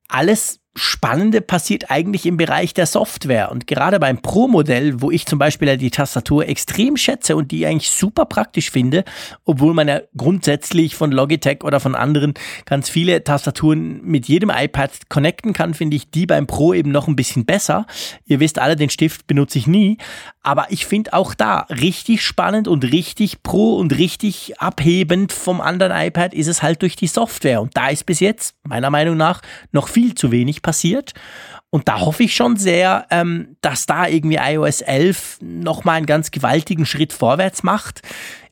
Alles Spannende passiert eigentlich im Bereich der Software. Und gerade beim Pro-Modell, wo ich zum Beispiel die Tastatur extrem schätze und die eigentlich super praktisch finde, obwohl man ja grundsätzlich von Logitech oder von anderen ganz viele Tastaturen mit jedem iPad connecten kann, finde ich die beim Pro eben noch ein bisschen besser. Ihr wisst alle, den Stift benutze ich nie. Aber ich finde auch da richtig spannend und richtig pro und richtig abhebend vom anderen iPad ist es halt durch die Software. Und da ist bis jetzt, meiner Meinung nach, noch viel zu wenig passiert. Und da hoffe ich schon sehr, ähm, dass da irgendwie iOS 11 nochmal einen ganz gewaltigen Schritt vorwärts macht.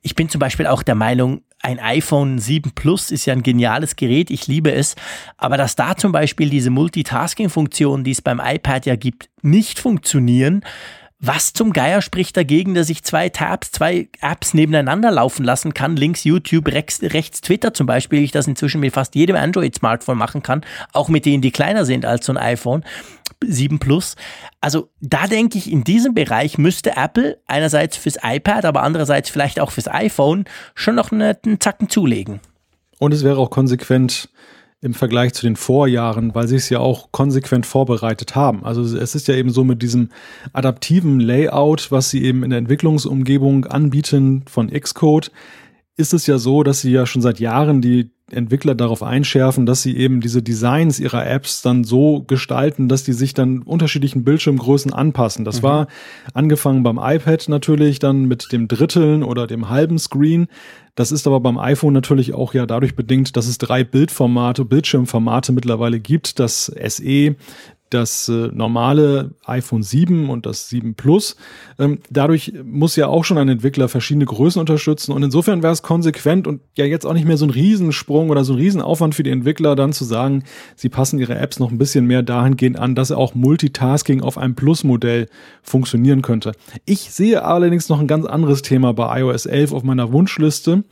Ich bin zum Beispiel auch der Meinung, ein iPhone 7 Plus ist ja ein geniales Gerät, ich liebe es, aber dass da zum Beispiel diese Multitasking-Funktionen, die es beim iPad ja gibt, nicht funktionieren, was zum Geier spricht dagegen, dass ich zwei Tabs, zwei Apps nebeneinander laufen lassen kann? Links YouTube, rechts, rechts Twitter zum Beispiel, ich das inzwischen mit fast jedem Android-Smartphone machen kann, auch mit denen, die kleiner sind als so ein iPhone 7 Plus. Also da denke ich, in diesem Bereich müsste Apple einerseits fürs iPad, aber andererseits vielleicht auch fürs iPhone schon noch einen Zacken zulegen. Und es wäre auch konsequent im Vergleich zu den Vorjahren, weil sie es ja auch konsequent vorbereitet haben. Also es ist ja eben so mit diesem adaptiven Layout, was sie eben in der Entwicklungsumgebung anbieten von Xcode, ist es ja so, dass sie ja schon seit Jahren die Entwickler darauf einschärfen, dass sie eben diese Designs ihrer Apps dann so gestalten, dass die sich dann unterschiedlichen Bildschirmgrößen anpassen. Das mhm. war angefangen beim iPad natürlich, dann mit dem Dritteln oder dem halben Screen. Das ist aber beim iPhone natürlich auch ja dadurch bedingt, dass es drei Bildformate, Bildschirmformate mittlerweile gibt. Das SE das äh, normale iPhone 7 und das 7 Plus. Ähm, dadurch muss ja auch schon ein Entwickler verschiedene Größen unterstützen und insofern wäre es konsequent und ja jetzt auch nicht mehr so ein Riesensprung oder so ein Riesenaufwand für die Entwickler dann zu sagen, sie passen ihre Apps noch ein bisschen mehr dahingehend an, dass auch Multitasking auf einem Plus-Modell funktionieren könnte. Ich sehe allerdings noch ein ganz anderes Thema bei iOS 11 auf meiner Wunschliste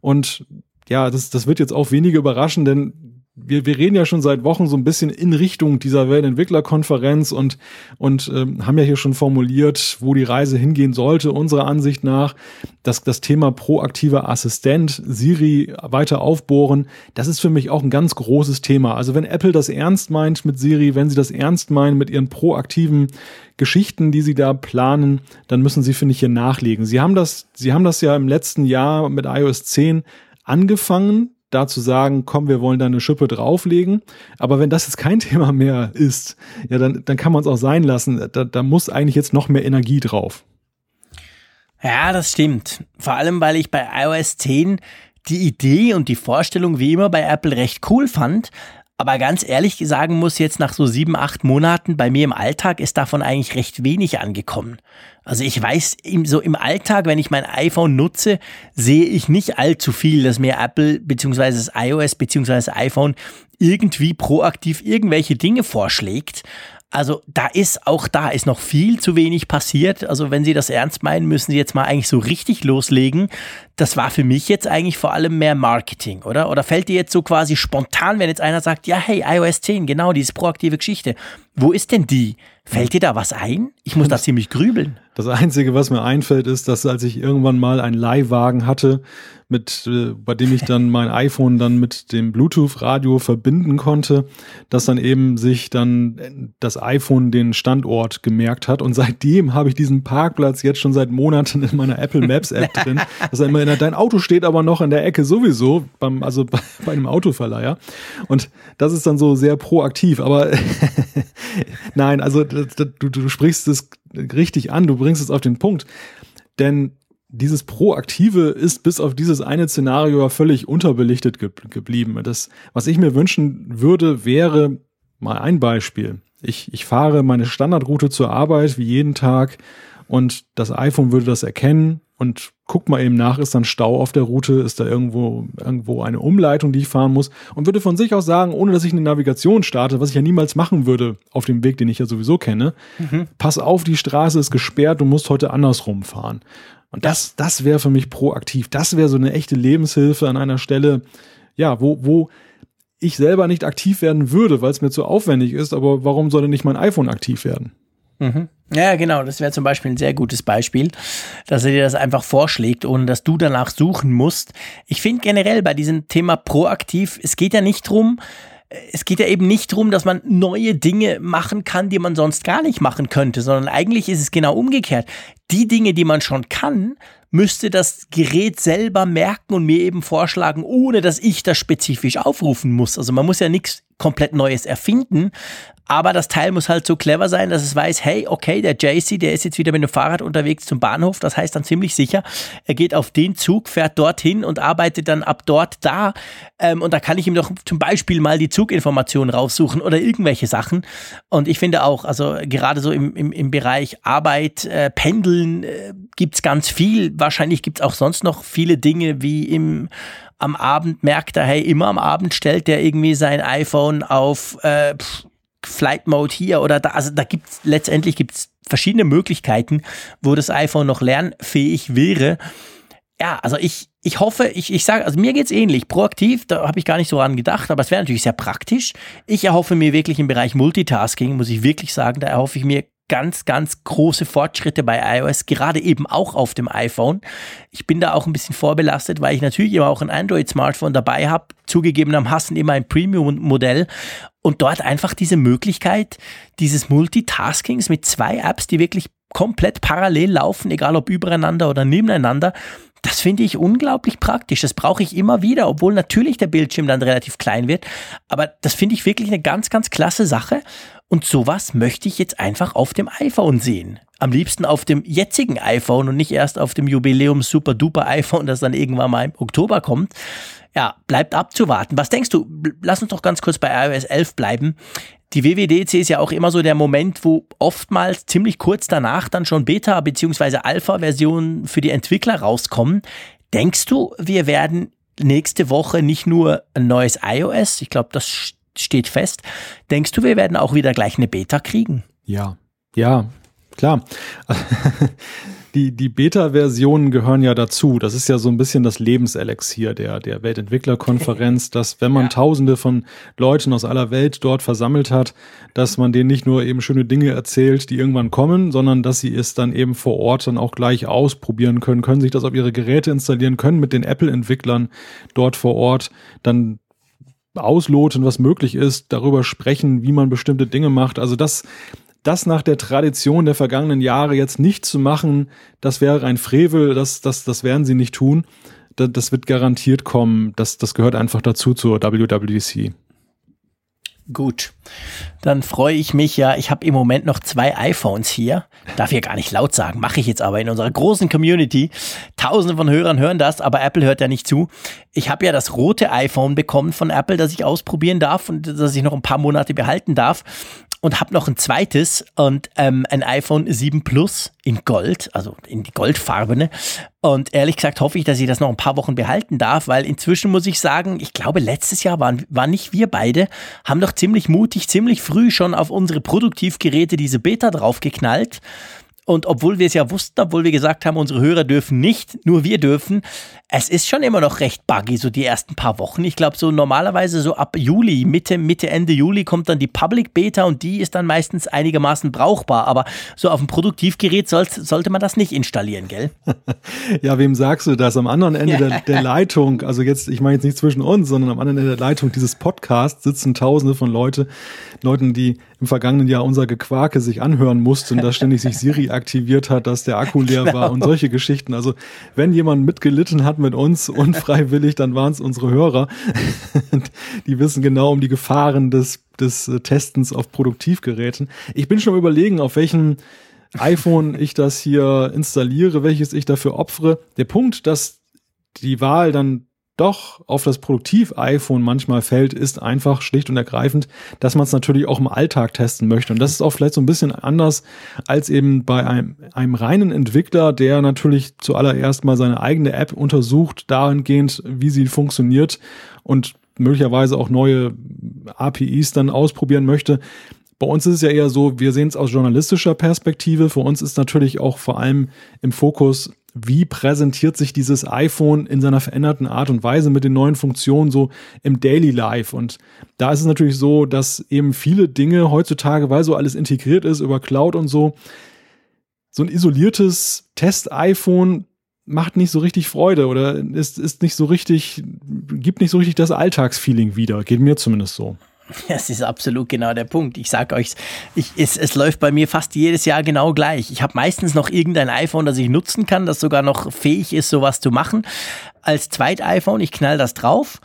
und ja, das, das wird jetzt auch weniger überraschen, denn wir, wir reden ja schon seit Wochen so ein bisschen in Richtung dieser Weltentwicklerkonferenz und, und ähm, haben ja hier schon formuliert, wo die Reise hingehen sollte, unserer Ansicht nach, dass das Thema proaktiver Assistent, Siri weiter aufbohren, das ist für mich auch ein ganz großes Thema. Also wenn Apple das ernst meint mit Siri, wenn sie das ernst meinen mit ihren proaktiven Geschichten, die sie da planen, dann müssen sie, finde ich, hier nachlegen. Sie haben das, sie haben das ja im letzten Jahr mit iOS 10 angefangen, da zu sagen, komm, wir wollen da eine Schippe drauflegen. Aber wenn das jetzt kein [LAUGHS] Thema mehr ist, ja, dann, dann kann man es auch sein lassen. Da, da muss eigentlich jetzt noch mehr Energie drauf. Ja, das stimmt. Vor allem, weil ich bei iOS 10 die Idee und die Vorstellung wie immer bei Apple recht cool fand, aber ganz ehrlich sagen muss, jetzt nach so sieben, acht Monaten bei mir im Alltag ist davon eigentlich recht wenig angekommen. Also ich weiß, so im Alltag, wenn ich mein iPhone nutze, sehe ich nicht allzu viel, dass mir Apple bzw. das iOS bzw. das iPhone irgendwie proaktiv irgendwelche Dinge vorschlägt. Also da ist auch da ist noch viel zu wenig passiert. Also wenn Sie das ernst meinen, müssen Sie jetzt mal eigentlich so richtig loslegen. Das war für mich jetzt eigentlich vor allem mehr Marketing, oder? Oder fällt dir jetzt so quasi spontan, wenn jetzt einer sagt, ja, hey, iOS 10, genau, diese proaktive Geschichte. Wo ist denn die? Fällt dir da was ein? Ich muss da ziemlich grübeln. Das Einzige, was mir einfällt, ist, dass als ich irgendwann mal einen Leihwagen hatte, mit, äh, bei dem ich dann mein iPhone dann mit dem Bluetooth-Radio verbinden konnte, dass dann eben sich dann das iPhone den Standort gemerkt hat. Und seitdem habe ich diesen Parkplatz jetzt schon seit Monaten in meiner Apple Maps App [LAUGHS] drin. Dass er immer erinnert, dein Auto steht aber noch in der Ecke sowieso, beim, also bei, bei einem Autoverleiher. Und das ist dann so sehr proaktiv. Aber [LAUGHS] nein, also du, du sprichst es richtig an, du bringst es auf den Punkt. Denn dieses Proaktive ist bis auf dieses eine Szenario ja völlig unterbelichtet ge geblieben. Das, was ich mir wünschen würde, wäre mal ein Beispiel. Ich, ich fahre meine Standardroute zur Arbeit wie jeden Tag und das iPhone würde das erkennen und guck mal eben nach, ist dann Stau auf der Route, ist da irgendwo, irgendwo eine Umleitung, die ich fahren muss und würde von sich aus sagen, ohne dass ich eine Navigation starte, was ich ja niemals machen würde auf dem Weg, den ich ja sowieso kenne, mhm. pass auf, die Straße ist gesperrt, du musst heute andersrum fahren. Und das, das wäre für mich proaktiv. Das wäre so eine echte Lebenshilfe an einer Stelle, ja, wo, wo ich selber nicht aktiv werden würde, weil es mir zu aufwendig ist, aber warum soll denn nicht mein iPhone aktiv werden? Mhm. Ja, genau, das wäre zum Beispiel ein sehr gutes Beispiel, dass er dir das einfach vorschlägt, ohne dass du danach suchen musst. Ich finde generell bei diesem Thema proaktiv, es geht ja nicht drum, es geht ja eben nicht darum, dass man neue Dinge machen kann, die man sonst gar nicht machen könnte, sondern eigentlich ist es genau umgekehrt. Die Dinge, die man schon kann, müsste das Gerät selber merken und mir eben vorschlagen, ohne dass ich das spezifisch aufrufen muss. Also man muss ja nichts komplett Neues erfinden, aber das Teil muss halt so clever sein, dass es weiß, hey, okay, der JC, der ist jetzt wieder mit dem Fahrrad unterwegs zum Bahnhof. Das heißt dann ziemlich sicher, er geht auf den Zug, fährt dorthin und arbeitet dann ab dort da. Ähm, und da kann ich ihm doch zum Beispiel mal die Zuginformationen raussuchen oder irgendwelche Sachen. Und ich finde auch, also gerade so im, im, im Bereich Arbeit, äh, Pendeln äh, gibt's ganz viel. Wahrscheinlich gibt's auch sonst noch viele Dinge wie im am Abend merkt er, hey, immer am Abend stellt der irgendwie sein iPhone auf äh, Flight Mode hier oder da. Also da gibt es letztendlich gibt's verschiedene Möglichkeiten, wo das iPhone noch lernfähig wäre. Ja, also ich, ich hoffe, ich, ich sage, also mir geht's ähnlich. Proaktiv, da habe ich gar nicht so ran gedacht, aber es wäre natürlich sehr praktisch. Ich erhoffe mir wirklich im Bereich Multitasking, muss ich wirklich sagen, da erhoffe ich mir ganz, ganz große Fortschritte bei iOS, gerade eben auch auf dem iPhone. Ich bin da auch ein bisschen vorbelastet, weil ich natürlich immer auch ein Android-Smartphone dabei habe, zugegebenermaßen immer ein Premium-Modell und dort einfach diese Möglichkeit dieses Multitaskings mit zwei Apps, die wirklich komplett parallel laufen, egal ob übereinander oder nebeneinander, das finde ich unglaublich praktisch. Das brauche ich immer wieder, obwohl natürlich der Bildschirm dann relativ klein wird. Aber das finde ich wirklich eine ganz, ganz klasse Sache. Und sowas möchte ich jetzt einfach auf dem iPhone sehen. Am liebsten auf dem jetzigen iPhone und nicht erst auf dem Jubiläum Super Duper iPhone, das dann irgendwann mal im Oktober kommt. Ja, bleibt abzuwarten. Was denkst du? Lass uns doch ganz kurz bei iOS 11 bleiben. Die WWDC ist ja auch immer so der Moment, wo oftmals ziemlich kurz danach dann schon Beta- bzw. Alpha-Versionen für die Entwickler rauskommen. Denkst du, wir werden nächste Woche nicht nur ein neues iOS, ich glaube, das steht fest. Denkst du, wir werden auch wieder gleich eine Beta kriegen? Ja, ja, klar. [LAUGHS] die, die Beta-Versionen gehören ja dazu. Das ist ja so ein bisschen das Lebenselixier der, der Weltentwicklerkonferenz, [LAUGHS] dass wenn man ja. tausende von Leuten aus aller Welt dort versammelt hat, dass man denen nicht nur eben schöne Dinge erzählt, die irgendwann kommen, sondern dass sie es dann eben vor Ort dann auch gleich ausprobieren können, können sich das auf ihre Geräte installieren, können mit den Apple-Entwicklern dort vor Ort dann ausloten, was möglich ist, darüber sprechen, wie man bestimmte Dinge macht. Also das, das nach der Tradition der vergangenen Jahre jetzt nicht zu machen, das wäre ein Frevel, das, das, das werden sie nicht tun. Das, das wird garantiert kommen. Das, das gehört einfach dazu zur WWDC. Gut, dann freue ich mich ja. Ich habe im Moment noch zwei iPhones hier. Darf ich gar nicht laut sagen, mache ich jetzt aber in unserer großen Community. Tausende von Hörern hören das, aber Apple hört ja nicht zu. Ich habe ja das rote iPhone bekommen von Apple, das ich ausprobieren darf und das ich noch ein paar Monate behalten darf und habe noch ein zweites und ähm, ein iPhone 7 Plus in Gold, also in die Goldfarbene. Und ehrlich gesagt hoffe ich, dass ich das noch ein paar Wochen behalten darf, weil inzwischen muss ich sagen, ich glaube, letztes Jahr waren, waren nicht wir beide, haben doch ziemlich mutig, ziemlich früh schon auf unsere Produktivgeräte diese Beta draufgeknallt. Und obwohl wir es ja wussten, obwohl wir gesagt haben, unsere Hörer dürfen nicht, nur wir dürfen, es ist schon immer noch recht buggy, so die ersten paar Wochen. Ich glaube, so normalerweise so ab Juli, Mitte, Mitte, Ende Juli kommt dann die Public Beta und die ist dann meistens einigermaßen brauchbar. Aber so auf dem Produktivgerät soll, sollte man das nicht installieren, gell? [LAUGHS] ja, wem sagst du das? Am anderen Ende der, [LAUGHS] der Leitung, also jetzt, ich meine jetzt nicht zwischen uns, sondern am anderen Ende der Leitung dieses Podcasts sitzen tausende von Leute, Leuten, die im vergangenen Jahr unser Gequake sich anhören mussten, dass ständig sich Siri [LAUGHS] aktiviert hat, dass der Akku leer genau. war und solche Geschichten. Also wenn jemand mitgelitten hat mit uns [LAUGHS] unfreiwillig, dann waren es unsere Hörer. [LAUGHS] die wissen genau um die Gefahren des, des Testens auf Produktivgeräten. Ich bin schon überlegen, auf welchen iPhone ich das hier installiere, welches ich dafür opfere. Der Punkt, dass die Wahl dann doch auf das Produktiv-iPhone manchmal fällt, ist einfach schlicht und ergreifend, dass man es natürlich auch im Alltag testen möchte. Und das ist auch vielleicht so ein bisschen anders als eben bei einem, einem reinen Entwickler, der natürlich zuallererst mal seine eigene App untersucht, dahingehend, wie sie funktioniert und möglicherweise auch neue APIs dann ausprobieren möchte. Bei uns ist es ja eher so, wir sehen es aus journalistischer Perspektive. Für uns ist natürlich auch vor allem im Fokus wie präsentiert sich dieses iPhone in seiner veränderten Art und Weise mit den neuen Funktionen so im Daily Life. Und da ist es natürlich so, dass eben viele Dinge heutzutage, weil so alles integriert ist über Cloud und so, so ein isoliertes Test-iPhone macht nicht so richtig Freude oder ist, ist nicht so richtig, gibt nicht so richtig das Alltagsfeeling wieder. Geht mir zumindest so. [LAUGHS] Das ist absolut genau der Punkt. Ich sage euch, ich, es, es läuft bei mir fast jedes Jahr genau gleich. Ich habe meistens noch irgendein iPhone, das ich nutzen kann, das sogar noch fähig ist, sowas zu machen. Als Zweit-iPhone, ich knall das drauf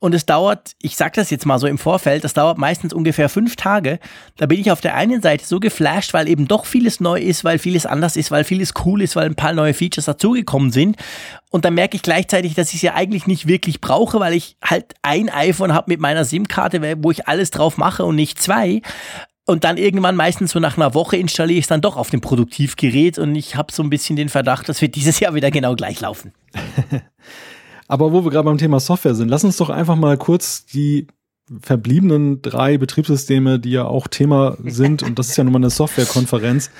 und es dauert, ich sag das jetzt mal so im Vorfeld, das dauert meistens ungefähr fünf Tage. Da bin ich auf der einen Seite so geflasht, weil eben doch vieles neu ist, weil vieles anders ist, weil vieles cool ist, weil ein paar neue Features dazugekommen sind. Und dann merke ich gleichzeitig, dass ich es ja eigentlich nicht wirklich brauche, weil ich halt ein iPhone habe mit meiner SIM-Karte, wo ich alles drauf mache und nicht zwei. Und dann irgendwann meistens so nach einer Woche installiere ich es dann doch auf dem Produktivgerät und ich habe so ein bisschen den Verdacht, das wird dieses Jahr wieder genau gleich laufen. [LAUGHS] Aber wo wir gerade beim Thema Software sind, lass uns doch einfach mal kurz die verbliebenen drei Betriebssysteme, die ja auch Thema sind, und das ist ja nun mal eine Softwarekonferenz,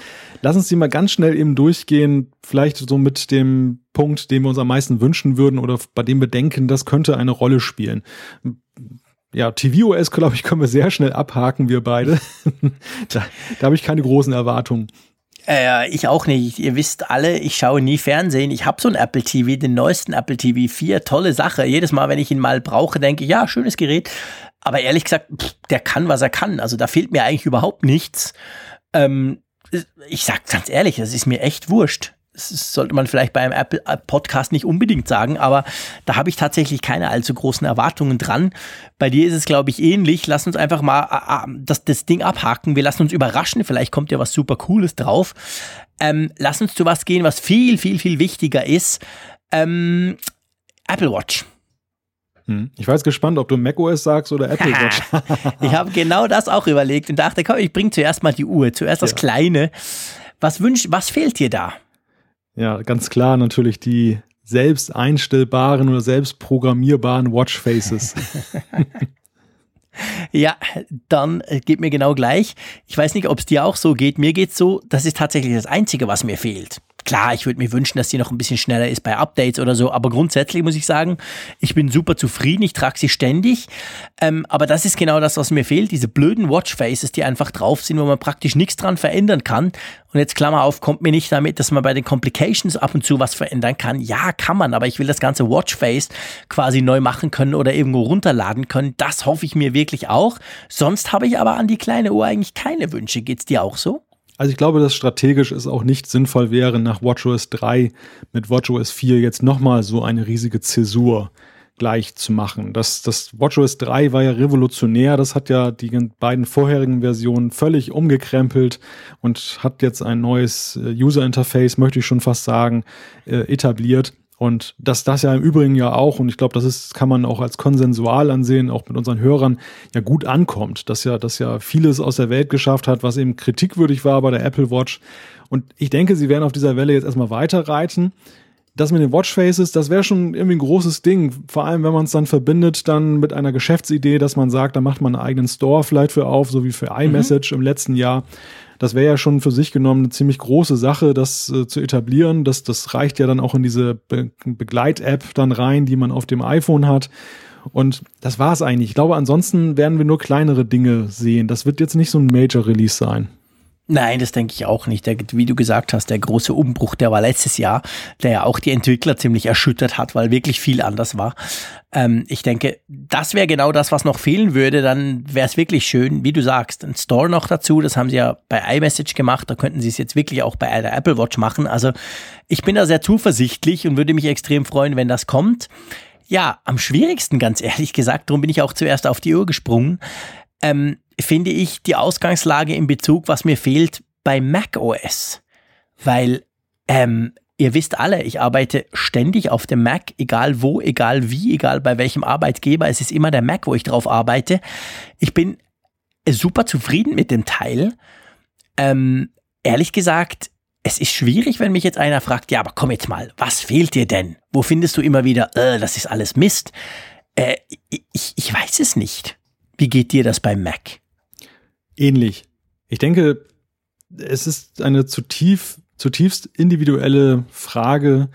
lass uns die mal ganz schnell eben durchgehen, vielleicht so mit dem Punkt, den wir uns am meisten wünschen würden oder bei dem wir denken, das könnte eine Rolle spielen. Ja, tvOS, glaube ich, können wir sehr schnell abhaken, wir beide. [LAUGHS] da da habe ich keine großen Erwartungen. Äh, ich auch nicht. Ihr wisst alle, ich schaue nie Fernsehen. Ich habe so ein Apple TV, den neuesten Apple TV 4. Tolle Sache. Jedes Mal, wenn ich ihn mal brauche, denke ich, ja, schönes Gerät. Aber ehrlich gesagt, pff, der kann, was er kann. Also da fehlt mir eigentlich überhaupt nichts. Ähm, ich sag ganz ehrlich, das ist mir echt wurscht sollte man vielleicht beim Apple Podcast nicht unbedingt sagen, aber da habe ich tatsächlich keine allzu großen Erwartungen dran. Bei dir ist es, glaube ich, ähnlich. Lass uns einfach mal äh, äh, das, das Ding abhaken. Wir lassen uns überraschen. Vielleicht kommt ja was super Cooles drauf. Ähm, lass uns zu was gehen, was viel, viel, viel wichtiger ist. Ähm, Apple Watch. Hm. Ich war jetzt gespannt, ob du macOS sagst oder Apple Watch. [LAUGHS] [LAUGHS] ich habe genau das auch überlegt und dachte, komm, ich bringe zuerst mal die Uhr, zuerst das ja. Kleine. Was wünscht, was fehlt dir da? Ja, ganz klar natürlich die selbst einstellbaren oder selbst programmierbaren Watchfaces. [LAUGHS] Ja, dann äh, geht mir genau gleich. Ich weiß nicht, ob es dir auch so geht. Mir geht es so, das ist tatsächlich das Einzige, was mir fehlt. Klar, ich würde mir wünschen, dass sie noch ein bisschen schneller ist bei Updates oder so, aber grundsätzlich muss ich sagen, ich bin super zufrieden, ich trage sie ständig. Ähm, aber das ist genau das, was mir fehlt, diese blöden Watchfaces, die einfach drauf sind, wo man praktisch nichts dran verändern kann. Und jetzt Klammer auf, kommt mir nicht damit, dass man bei den Complications ab und zu was verändern kann. Ja, kann man, aber ich will das ganze Watchface quasi neu machen können oder irgendwo runterladen können. Das hoffe ich mir wirklich auch. Sonst habe ich aber an die kleine Uhr eigentlich keine Wünsche. Geht's dir auch so? Also ich glaube, dass strategisch es auch nicht sinnvoll wäre, nach WatchOS 3 mit WatchOS 4 jetzt nochmal so eine riesige Zäsur gleich zu machen. Das, das WatchOS 3 war ja revolutionär. Das hat ja die beiden vorherigen Versionen völlig umgekrempelt und hat jetzt ein neues äh, User Interface, möchte ich schon fast sagen, äh, etabliert. Und dass das ja im Übrigen ja auch, und ich glaube, das ist, kann man auch als konsensual ansehen, auch mit unseren Hörern, ja gut ankommt, dass ja, dass ja vieles aus der Welt geschafft hat, was eben kritikwürdig war bei der Apple Watch. Und ich denke, sie werden auf dieser Welle jetzt erstmal weiterreiten. Das mit den Watchfaces, das wäre schon irgendwie ein großes Ding. Vor allem, wenn man es dann verbindet dann mit einer Geschäftsidee, dass man sagt, da macht man einen eigenen Store vielleicht für auf, so wie für iMessage mhm. im letzten Jahr. Das wäre ja schon für sich genommen eine ziemlich große Sache, das äh, zu etablieren. Das, das reicht ja dann auch in diese Be Begleit-App dann rein, die man auf dem iPhone hat. Und das war es eigentlich. Ich glaube, ansonsten werden wir nur kleinere Dinge sehen. Das wird jetzt nicht so ein Major-Release sein. Nein, das denke ich auch nicht. Der, wie du gesagt hast, der große Umbruch, der war letztes Jahr, der ja auch die Entwickler ziemlich erschüttert hat, weil wirklich viel anders war. Ähm, ich denke, das wäre genau das, was noch fehlen würde. Dann wäre es wirklich schön, wie du sagst, ein Store noch dazu. Das haben sie ja bei iMessage gemacht. Da könnten sie es jetzt wirklich auch bei der Apple Watch machen. Also ich bin da sehr zuversichtlich und würde mich extrem freuen, wenn das kommt. Ja, am schwierigsten, ganz ehrlich gesagt, darum bin ich auch zuerst auf die Uhr gesprungen. Ähm, finde ich die Ausgangslage in Bezug, was mir fehlt bei macOS. Weil, ähm, ihr wisst alle, ich arbeite ständig auf dem Mac, egal wo, egal wie, egal bei welchem Arbeitgeber. Es ist immer der Mac, wo ich drauf arbeite. Ich bin super zufrieden mit dem Teil. Ähm, ehrlich gesagt, es ist schwierig, wenn mich jetzt einer fragt, ja, aber komm jetzt mal, was fehlt dir denn? Wo findest du immer wieder, äh, das ist alles Mist? Äh, ich, ich weiß es nicht. Wie geht dir das beim Mac? Ähnlich. Ich denke, es ist eine zutief, zutiefst individuelle Frage,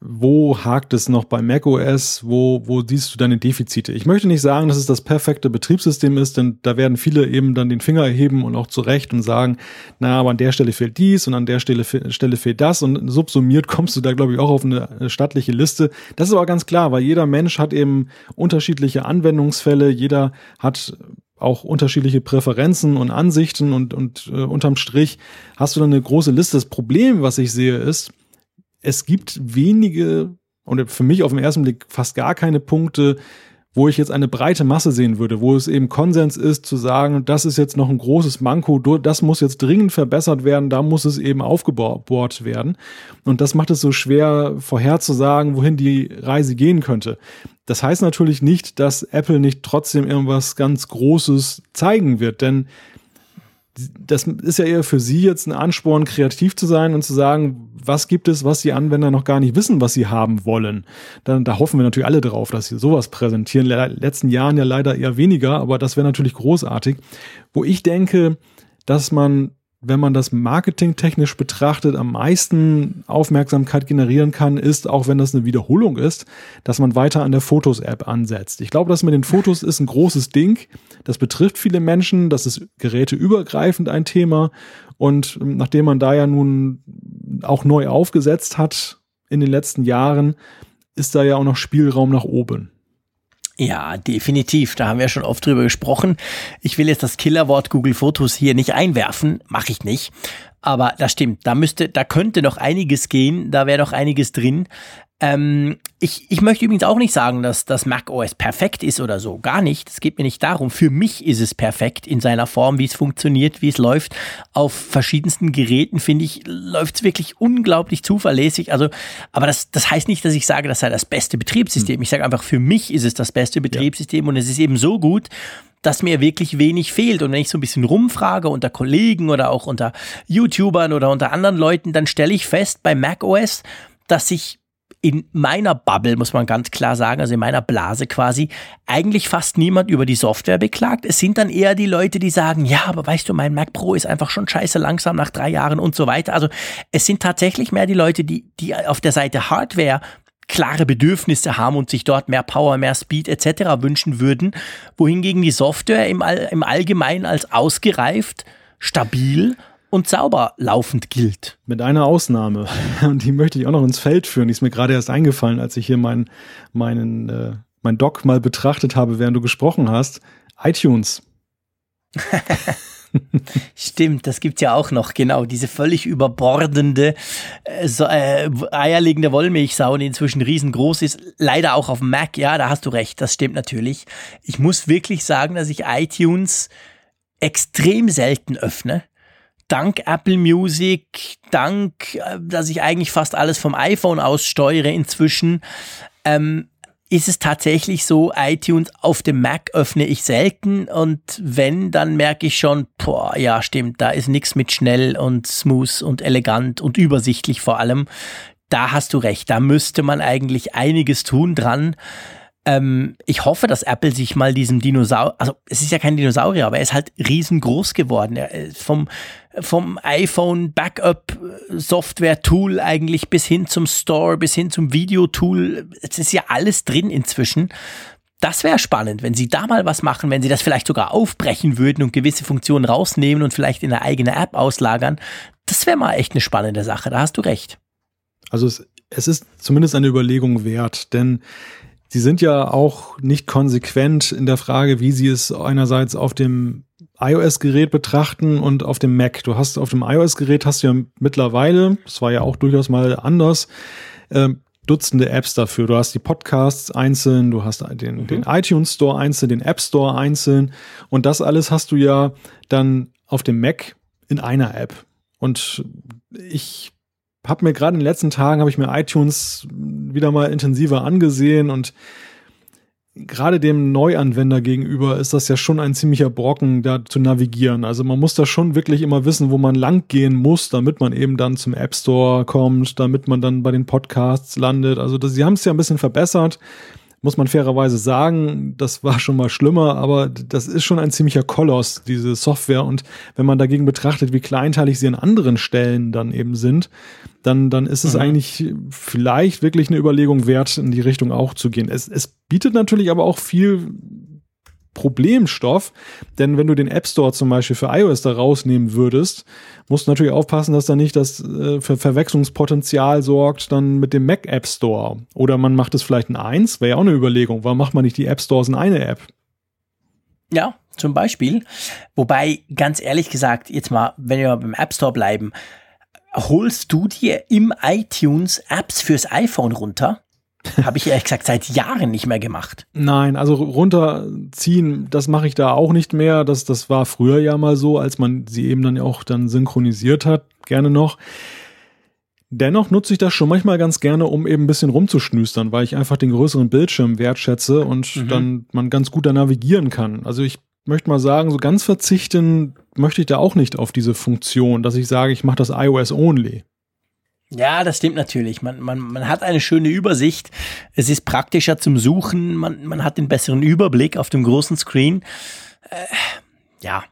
wo hakt es noch bei macOS? Wo, wo siehst du deine Defizite? Ich möchte nicht sagen, dass es das perfekte Betriebssystem ist, denn da werden viele eben dann den Finger erheben und auch zurecht und sagen, na, aber an der Stelle fehlt dies und an der Stelle, Stelle fehlt das und subsumiert kommst du da, glaube ich, auch auf eine stattliche Liste. Das ist aber ganz klar, weil jeder Mensch hat eben unterschiedliche Anwendungsfälle, jeder hat auch unterschiedliche Präferenzen und Ansichten und, und äh, unterm Strich hast du dann eine große Liste. Das Problem, was ich sehe, ist, es gibt wenige und für mich auf den ersten Blick fast gar keine Punkte, wo ich jetzt eine breite Masse sehen würde, wo es eben Konsens ist zu sagen, das ist jetzt noch ein großes Manko, das muss jetzt dringend verbessert werden, da muss es eben aufgebohrt werden. Und das macht es so schwer vorherzusagen, wohin die Reise gehen könnte. Das heißt natürlich nicht, dass Apple nicht trotzdem irgendwas ganz Großes zeigen wird, denn das ist ja eher für Sie jetzt ein Ansporn, kreativ zu sein und zu sagen, was gibt es, was die Anwender noch gar nicht wissen, was sie haben wollen. Dann, da hoffen wir natürlich alle drauf, dass sie sowas präsentieren. Le letzten Jahren ja leider eher weniger, aber das wäre natürlich großartig. Wo ich denke, dass man wenn man das marketingtechnisch betrachtet, am meisten Aufmerksamkeit generieren kann, ist, auch wenn das eine Wiederholung ist, dass man weiter an der Fotos-App ansetzt. Ich glaube, das mit den Fotos ist ein großes Ding. Das betrifft viele Menschen. Das ist geräteübergreifend ein Thema. Und nachdem man da ja nun auch neu aufgesetzt hat in den letzten Jahren, ist da ja auch noch Spielraum nach oben. Ja, definitiv. Da haben wir schon oft drüber gesprochen. Ich will jetzt das Killerwort Google Fotos hier nicht einwerfen, mache ich nicht. Aber das stimmt, da müsste, da könnte noch einiges gehen, da wäre noch einiges drin. Ähm, ich, ich möchte übrigens auch nicht sagen, dass das Mac OS perfekt ist oder so. Gar nicht. Es geht mir nicht darum. Für mich ist es perfekt in seiner Form, wie es funktioniert, wie es läuft. Auf verschiedensten Geräten, finde ich, läuft es wirklich unglaublich zuverlässig. Also, aber das, das heißt nicht, dass ich sage, das sei das beste Betriebssystem. Hm. Ich sage einfach, für mich ist es das beste Betriebssystem ja. und es ist eben so gut, dass mir wirklich wenig fehlt. Und wenn ich so ein bisschen rumfrage unter Kollegen oder auch unter YouTubern oder unter anderen Leuten, dann stelle ich fest bei macOS, dass sich in meiner Bubble, muss man ganz klar sagen, also in meiner Blase quasi, eigentlich fast niemand über die Software beklagt. Es sind dann eher die Leute, die sagen, ja, aber weißt du, mein Mac Pro ist einfach schon scheiße langsam nach drei Jahren und so weiter. Also es sind tatsächlich mehr die Leute, die, die auf der Seite Hardware klare Bedürfnisse haben und sich dort mehr Power, mehr Speed etc. wünschen würden, wohingegen die Software im, All im Allgemeinen als ausgereift, stabil und sauber laufend gilt. Mit einer Ausnahme. [LAUGHS] Und die möchte ich auch noch ins Feld führen. Die ist mir gerade erst eingefallen, als ich hier meinen, meinen, äh, mein Doc mal betrachtet habe, während du gesprochen hast. iTunes. [LAUGHS] Stimmt, das gibt's ja auch noch, genau. Diese völlig überbordende, äh, so, äh, eierlegende Wollmilchsau, die inzwischen riesengroß ist. Leider auch auf dem Mac, ja, da hast du recht, das stimmt natürlich. Ich muss wirklich sagen, dass ich iTunes extrem selten öffne. Dank Apple Music, dank, äh, dass ich eigentlich fast alles vom iPhone aus steuere inzwischen. Ähm, ist es tatsächlich so, iTunes auf dem Mac öffne ich selten und wenn, dann merke ich schon, boah, ja, stimmt, da ist nichts mit schnell und smooth und elegant und übersichtlich vor allem. Da hast du recht, da müsste man eigentlich einiges tun dran. Ähm, ich hoffe, dass Apple sich mal diesem Dinosaurier, also es ist ja kein Dinosaurier, aber er ist halt riesengroß geworden. Er ist vom, vom iPhone Backup Software Tool eigentlich bis hin zum Store, bis hin zum Video Tool. Es ist ja alles drin inzwischen. Das wäre spannend, wenn sie da mal was machen, wenn sie das vielleicht sogar aufbrechen würden und gewisse Funktionen rausnehmen und vielleicht in eine eigene App auslagern. Das wäre mal echt eine spannende Sache, da hast du recht. Also es, es ist zumindest eine Überlegung wert, denn Sie sind ja auch nicht konsequent in der Frage, wie Sie es einerseits auf dem iOS-Gerät betrachten und auf dem Mac. Du hast auf dem iOS-Gerät hast du ja mittlerweile, das war ja auch durchaus mal anders, äh, Dutzende Apps dafür. Du hast die Podcasts einzeln, du hast den, mhm. den iTunes Store einzeln, den App Store einzeln und das alles hast du ja dann auf dem Mac in einer App. Und ich habe mir gerade in den letzten Tagen habe ich mir iTunes wieder mal intensiver angesehen und gerade dem Neuanwender gegenüber ist das ja schon ein ziemlicher Brocken, da zu navigieren. Also man muss da schon wirklich immer wissen, wo man lang gehen muss, damit man eben dann zum App Store kommt, damit man dann bei den Podcasts landet. Also das, sie haben es ja ein bisschen verbessert muss man fairerweise sagen, das war schon mal schlimmer, aber das ist schon ein ziemlicher Koloss, diese Software. Und wenn man dagegen betrachtet, wie kleinteilig sie an anderen Stellen dann eben sind, dann, dann ist es mhm. eigentlich vielleicht wirklich eine Überlegung wert, in die Richtung auch zu gehen. Es, es bietet natürlich aber auch viel Problemstoff, denn wenn du den App Store zum Beispiel für iOS da rausnehmen würdest, musst du natürlich aufpassen, dass da nicht das äh, für Verwechslungspotenzial sorgt, dann mit dem Mac App Store. Oder man macht es vielleicht in eins, wäre ja auch eine Überlegung. Warum macht man nicht die App Stores in eine App? Ja, zum Beispiel. Wobei, ganz ehrlich gesagt, jetzt mal, wenn wir beim App Store bleiben, holst du dir im iTunes Apps fürs iPhone runter? Habe ich ehrlich gesagt seit Jahren nicht mehr gemacht. Nein, also runterziehen, das mache ich da auch nicht mehr. Das, das war früher ja mal so, als man sie eben dann auch dann synchronisiert hat, gerne noch. Dennoch nutze ich das schon manchmal ganz gerne, um eben ein bisschen rumzuschnüstern, weil ich einfach den größeren Bildschirm wertschätze und mhm. dann man ganz gut da navigieren kann. Also ich möchte mal sagen, so ganz verzichten möchte ich da auch nicht auf diese Funktion, dass ich sage, ich mache das iOS only. Ja, das stimmt natürlich. Man, man, man hat eine schöne Übersicht. Es ist praktischer zum Suchen. Man, man hat den besseren Überblick auf dem großen Screen. Äh, ja.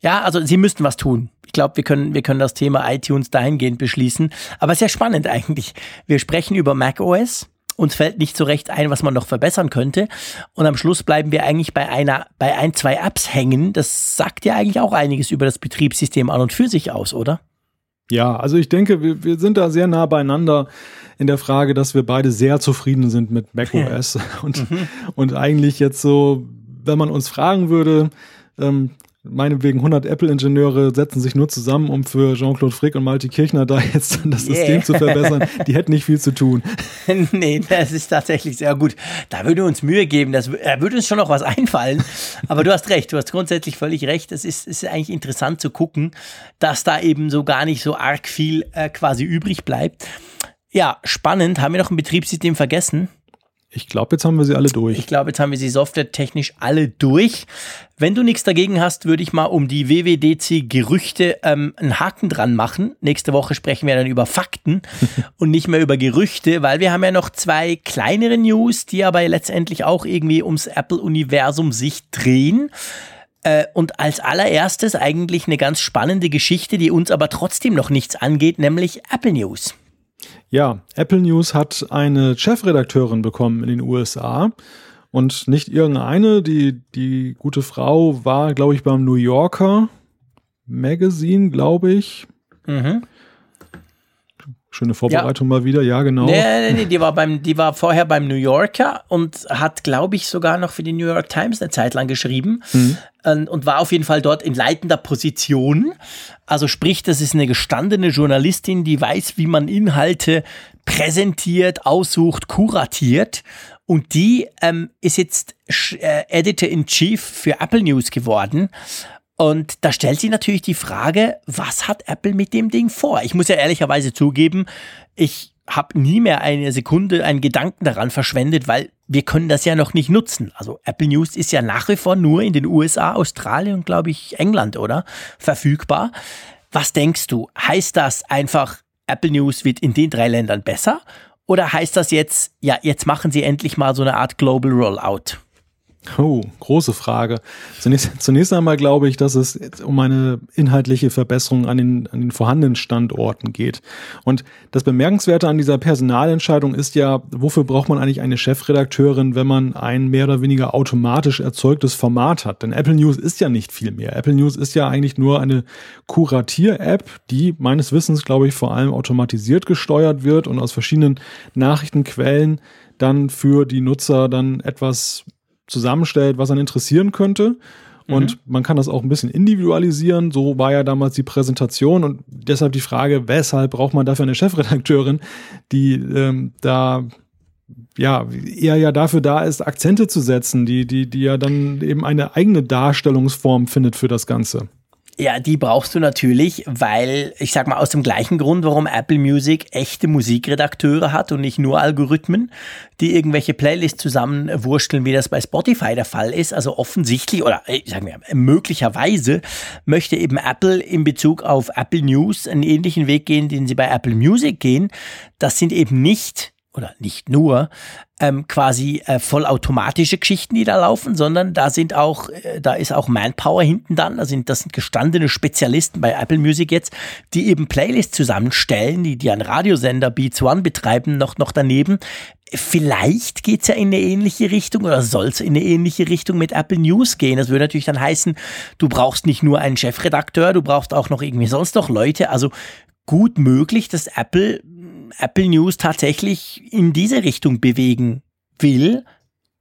Ja, also sie müssten was tun. Ich glaube, wir können, wir können das Thema iTunes dahingehend beschließen. Aber sehr spannend eigentlich. Wir sprechen über macOS. Uns fällt nicht so recht ein, was man noch verbessern könnte. Und am Schluss bleiben wir eigentlich bei einer, bei ein, zwei Apps hängen. Das sagt ja eigentlich auch einiges über das Betriebssystem an und für sich aus, oder? Ja, also ich denke, wir, wir sind da sehr nah beieinander in der Frage, dass wir beide sehr zufrieden sind mit macOS [LAUGHS] und, mhm. und eigentlich jetzt so, wenn man uns fragen würde, ähm, meinetwegen 100 Apple-Ingenieure setzen sich nur zusammen, um für Jean-Claude Frick und Malte Kirchner da jetzt das yeah. System zu verbessern. Die hätten nicht viel zu tun. [LAUGHS] nee, das ist tatsächlich sehr gut. Da würde uns Mühe geben, das, da würde uns schon noch was einfallen. Aber du hast recht, du hast grundsätzlich völlig recht. Es ist, ist eigentlich interessant zu gucken, dass da eben so gar nicht so arg viel äh, quasi übrig bleibt. Ja, spannend. Haben wir noch ein Betriebssystem vergessen? Ich glaube, jetzt haben wir sie alle durch. Ich glaube, jetzt haben wir sie softwaretechnisch alle durch. Wenn du nichts dagegen hast, würde ich mal um die WWDC-Gerüchte ähm, einen Haken dran machen. Nächste Woche sprechen wir dann über Fakten [LAUGHS] und nicht mehr über Gerüchte, weil wir haben ja noch zwei kleinere News, die aber letztendlich auch irgendwie ums Apple-Universum sich drehen. Äh, und als allererstes eigentlich eine ganz spannende Geschichte, die uns aber trotzdem noch nichts angeht, nämlich Apple News. Ja, Apple News hat eine Chefredakteurin bekommen in den USA. Und nicht irgendeine, die, die gute Frau war, glaube ich, beim New Yorker Magazine, glaube ich. Mhm. Schöne Vorbereitung ja. mal wieder, ja, genau. Nee, nee, nee, die war, beim, die war vorher beim New Yorker und hat, glaube ich, sogar noch für die New York Times eine Zeit lang geschrieben mhm. Und, und war auf jeden Fall dort in leitender Position. Also sprich, das ist eine gestandene Journalistin, die weiß, wie man Inhalte präsentiert, aussucht, kuratiert. Und die ähm, ist jetzt äh, Editor-in-Chief für Apple News geworden. Und da stellt sich natürlich die Frage, was hat Apple mit dem Ding vor? Ich muss ja ehrlicherweise zugeben, ich habe nie mehr eine Sekunde einen Gedanken daran verschwendet, weil wir können das ja noch nicht nutzen. Also Apple News ist ja nach wie vor nur in den USA, Australien und glaube ich England, oder? Verfügbar. Was denkst du? Heißt das einfach, Apple News wird in den drei Ländern besser? Oder heißt das jetzt, ja, jetzt machen sie endlich mal so eine Art Global Rollout? Oh, große Frage. Zunächst, zunächst einmal glaube ich, dass es um eine inhaltliche Verbesserung an den, an den vorhandenen Standorten geht. Und das Bemerkenswerte an dieser Personalentscheidung ist ja, wofür braucht man eigentlich eine Chefredakteurin, wenn man ein mehr oder weniger automatisch erzeugtes Format hat? Denn Apple News ist ja nicht viel mehr. Apple News ist ja eigentlich nur eine Kuratier-App, die meines Wissens, glaube ich, vor allem automatisiert gesteuert wird und aus verschiedenen Nachrichtenquellen dann für die Nutzer dann etwas zusammenstellt, was einen interessieren könnte. Und mhm. man kann das auch ein bisschen individualisieren. So war ja damals die Präsentation und deshalb die Frage, weshalb braucht man dafür eine Chefredakteurin, die ähm, da ja eher ja dafür da ist, Akzente zu setzen, die, die, die ja dann eben eine eigene Darstellungsform findet für das Ganze. Ja, die brauchst du natürlich, weil ich sag mal aus dem gleichen Grund, warum Apple Music echte Musikredakteure hat und nicht nur Algorithmen, die irgendwelche Playlists zusammenwursteln, wie das bei Spotify der Fall ist. Also offensichtlich oder äh, sagen wir möglicherweise möchte eben Apple in Bezug auf Apple News einen ähnlichen Weg gehen, den sie bei Apple Music gehen. Das sind eben nicht oder nicht nur ähm, quasi äh, vollautomatische Geschichten, die da laufen, sondern da sind auch, äh, da ist auch Manpower hinten dann. Da sind, das sind gestandene Spezialisten bei Apple Music jetzt, die eben Playlists zusammenstellen, die, die einen Radiosender Beats One betreiben, noch, noch daneben. Vielleicht geht's ja in eine ähnliche Richtung oder soll's in eine ähnliche Richtung mit Apple News gehen. Das würde natürlich dann heißen, du brauchst nicht nur einen Chefredakteur, du brauchst auch noch irgendwie sonst noch Leute. Also gut möglich, dass Apple Apple News tatsächlich in diese Richtung bewegen will.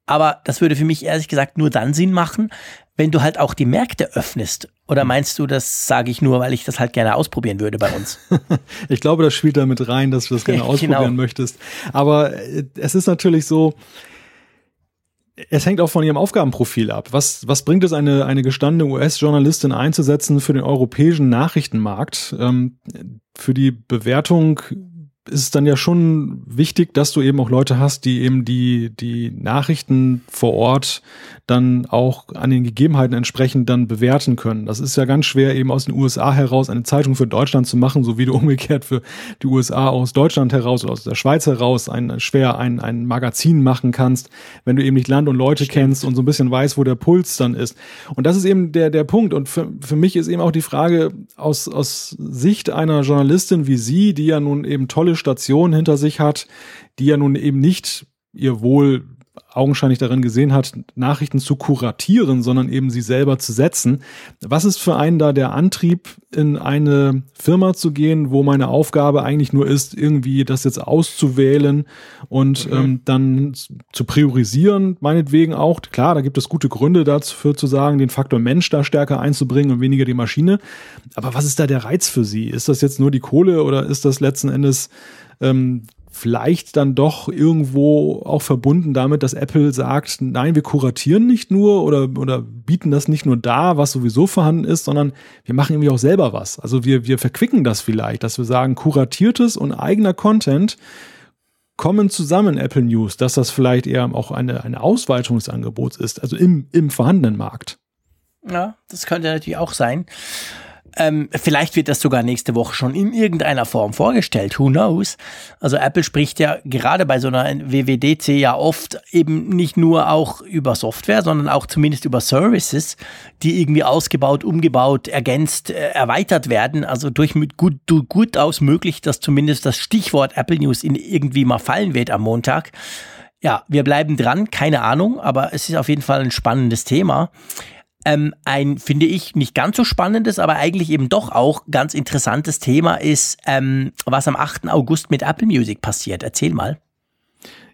Aber das würde für mich ehrlich gesagt nur dann Sinn machen, wenn du halt auch die Märkte öffnest. Oder meinst du, das sage ich nur, weil ich das halt gerne ausprobieren würde bei uns? [LAUGHS] ich glaube, das spielt damit rein, dass du das gerne [LAUGHS] ausprobieren genau. möchtest. Aber äh, es ist natürlich so, es hängt auch von ihrem Aufgabenprofil ab. Was, was bringt es, eine, eine gestandene US-Journalistin einzusetzen für den europäischen Nachrichtenmarkt? Ähm, für die Bewertung ist es dann ja schon wichtig, dass du eben auch Leute hast, die eben die, die Nachrichten vor Ort dann auch an den Gegebenheiten entsprechend dann bewerten können. Das ist ja ganz schwer, eben aus den USA heraus eine Zeitung für Deutschland zu machen, so wie du [LAUGHS] umgekehrt für die USA aus Deutschland heraus oder aus der Schweiz heraus ein, schwer ein, ein Magazin machen kannst, wenn du eben nicht Land und Leute Stimmt. kennst und so ein bisschen weißt, wo der Puls dann ist. Und das ist eben der, der Punkt. Und für, für mich ist eben auch die Frage aus, aus Sicht einer Journalistin wie sie, die ja nun eben tolle Station hinter sich hat, die ja nun eben nicht ihr Wohl augenscheinlich darin gesehen hat, Nachrichten zu kuratieren, sondern eben sie selber zu setzen. Was ist für einen da der Antrieb, in eine Firma zu gehen, wo meine Aufgabe eigentlich nur ist, irgendwie das jetzt auszuwählen und mhm. ähm, dann zu priorisieren, meinetwegen auch. Klar, da gibt es gute Gründe dafür zu sagen, den Faktor Mensch da stärker einzubringen und weniger die Maschine. Aber was ist da der Reiz für Sie? Ist das jetzt nur die Kohle oder ist das letzten Endes ähm, vielleicht dann doch irgendwo auch verbunden damit, dass Apple sagt, nein, wir kuratieren nicht nur oder, oder bieten das nicht nur da, was sowieso vorhanden ist, sondern wir machen irgendwie auch selber was. Also wir, wir verquicken das vielleicht, dass wir sagen, kuratiertes und eigener Content kommen zusammen Apple News, dass das vielleicht eher auch eine, eine Ausweitung des Angebots ist, also im, im vorhandenen Markt. Ja, das könnte natürlich auch sein. Ähm, vielleicht wird das sogar nächste Woche schon in irgendeiner Form vorgestellt. Who knows? Also Apple spricht ja gerade bei so einer WWDC ja oft eben nicht nur auch über Software, sondern auch zumindest über Services, die irgendwie ausgebaut, umgebaut, ergänzt, äh, erweitert werden. Also durch gut, gut aus möglich, dass zumindest das Stichwort Apple News in irgendwie mal fallen wird am Montag. Ja, wir bleiben dran, keine Ahnung, aber es ist auf jeden Fall ein spannendes Thema. Ähm, ein, finde ich, nicht ganz so spannendes, aber eigentlich eben doch auch ganz interessantes Thema ist, ähm, was am 8. August mit Apple Music passiert. Erzähl mal.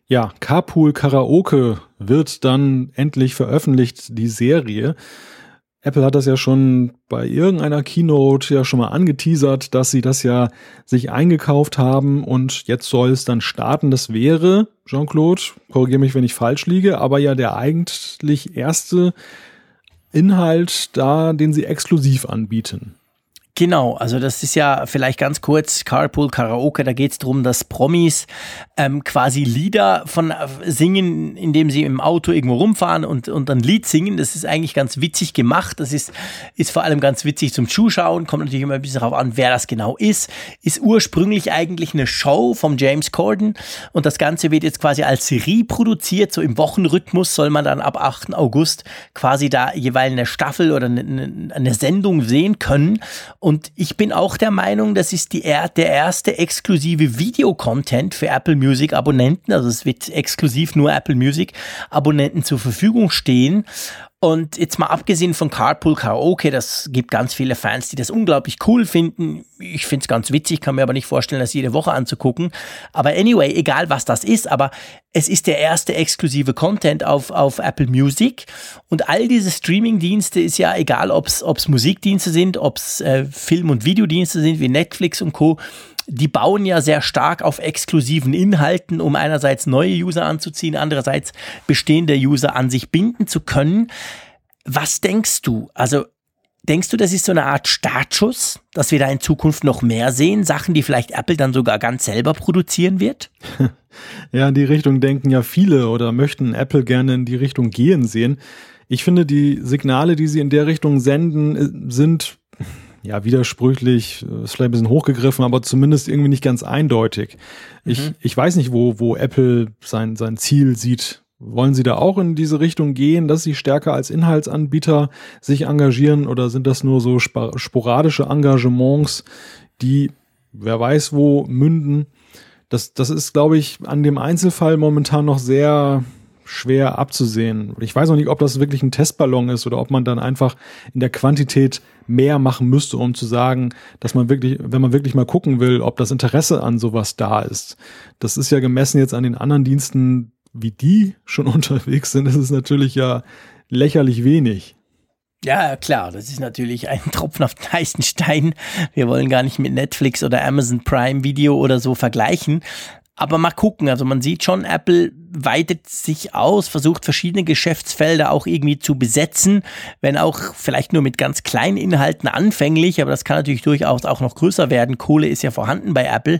Ja, Carpool Karaoke wird dann endlich veröffentlicht, die Serie. Apple hat das ja schon bei irgendeiner Keynote ja schon mal angeteasert, dass sie das ja sich eingekauft haben und jetzt soll es dann starten. Das wäre, Jean-Claude, korrigiere mich, wenn ich falsch liege, aber ja der eigentlich erste Inhalt da, den sie exklusiv anbieten. Genau, also das ist ja vielleicht ganz kurz Carpool Karaoke, da geht es darum, dass Promis ähm, quasi Lieder von äh, singen, indem sie im Auto irgendwo rumfahren und, und ein Lied singen. Das ist eigentlich ganz witzig gemacht. Das ist, ist vor allem ganz witzig zum Zuschauen, kommt natürlich immer ein bisschen darauf an, wer das genau ist. Ist ursprünglich eigentlich eine Show vom James Corden und das Ganze wird jetzt quasi als Serie produziert, so im Wochenrhythmus soll man dann ab 8. August quasi da jeweils eine Staffel oder eine, eine Sendung sehen können. Und ich bin auch der Meinung, das ist die, der erste exklusive Videocontent für Apple Music Abonnenten. Also es wird exklusiv nur Apple Music Abonnenten zur Verfügung stehen. Und jetzt mal abgesehen von Carpool Karaoke, das gibt ganz viele Fans, die das unglaublich cool finden. Ich finde es ganz witzig, kann mir aber nicht vorstellen, das jede Woche anzugucken. Aber anyway, egal was das ist, aber es ist der erste exklusive Content auf, auf Apple Music. Und all diese Streaming-Dienste ist ja egal, ob es Musikdienste sind, ob es äh, Film- und Videodienste sind wie Netflix und Co die bauen ja sehr stark auf exklusiven Inhalten, um einerseits neue User anzuziehen, andererseits bestehende User an sich binden zu können. Was denkst du? Also denkst du, das ist so eine Art Startschuss, dass wir da in Zukunft noch mehr sehen? Sachen, die vielleicht Apple dann sogar ganz selber produzieren wird? [LAUGHS] Ja, in die Richtung denken ja viele oder möchten Apple gerne in die Richtung gehen sehen. Ich finde, die Signale, die sie in der Richtung senden, äh, sind ja, widersprüchlich, äh, ist vielleicht ein bisschen hochgegriffen, aber zumindest irgendwie nicht ganz eindeutig. Ich, mhm. ich weiß nicht, wo, wo Apple sein, sein Ziel sieht. Wollen Sie da auch in diese Richtung gehen, dass Sie stärker als Inhaltsanbieter sich engagieren oder sind das nur so sporadische Engagements, die wer weiß wo münden? Das, das ist, glaube ich, an dem Einzelfall momentan noch sehr schwer abzusehen. Ich weiß noch nicht, ob das wirklich ein Testballon ist oder ob man dann einfach in der Quantität mehr machen müsste, um zu sagen, dass man wirklich, wenn man wirklich mal gucken will, ob das Interesse an sowas da ist. Das ist ja gemessen jetzt an den anderen Diensten, wie die schon [LAUGHS] unterwegs sind, ist es natürlich ja lächerlich wenig. Ja, klar, das ist natürlich ein [LAUGHS] Tropfen auf den heißen Stein. Wir wollen gar nicht mit Netflix oder Amazon Prime Video oder so vergleichen. Aber mal gucken, also man sieht schon, Apple weitet sich aus, versucht verschiedene Geschäftsfelder auch irgendwie zu besetzen, wenn auch vielleicht nur mit ganz kleinen Inhalten anfänglich, aber das kann natürlich durchaus auch noch größer werden. Kohle ist ja vorhanden bei Apple.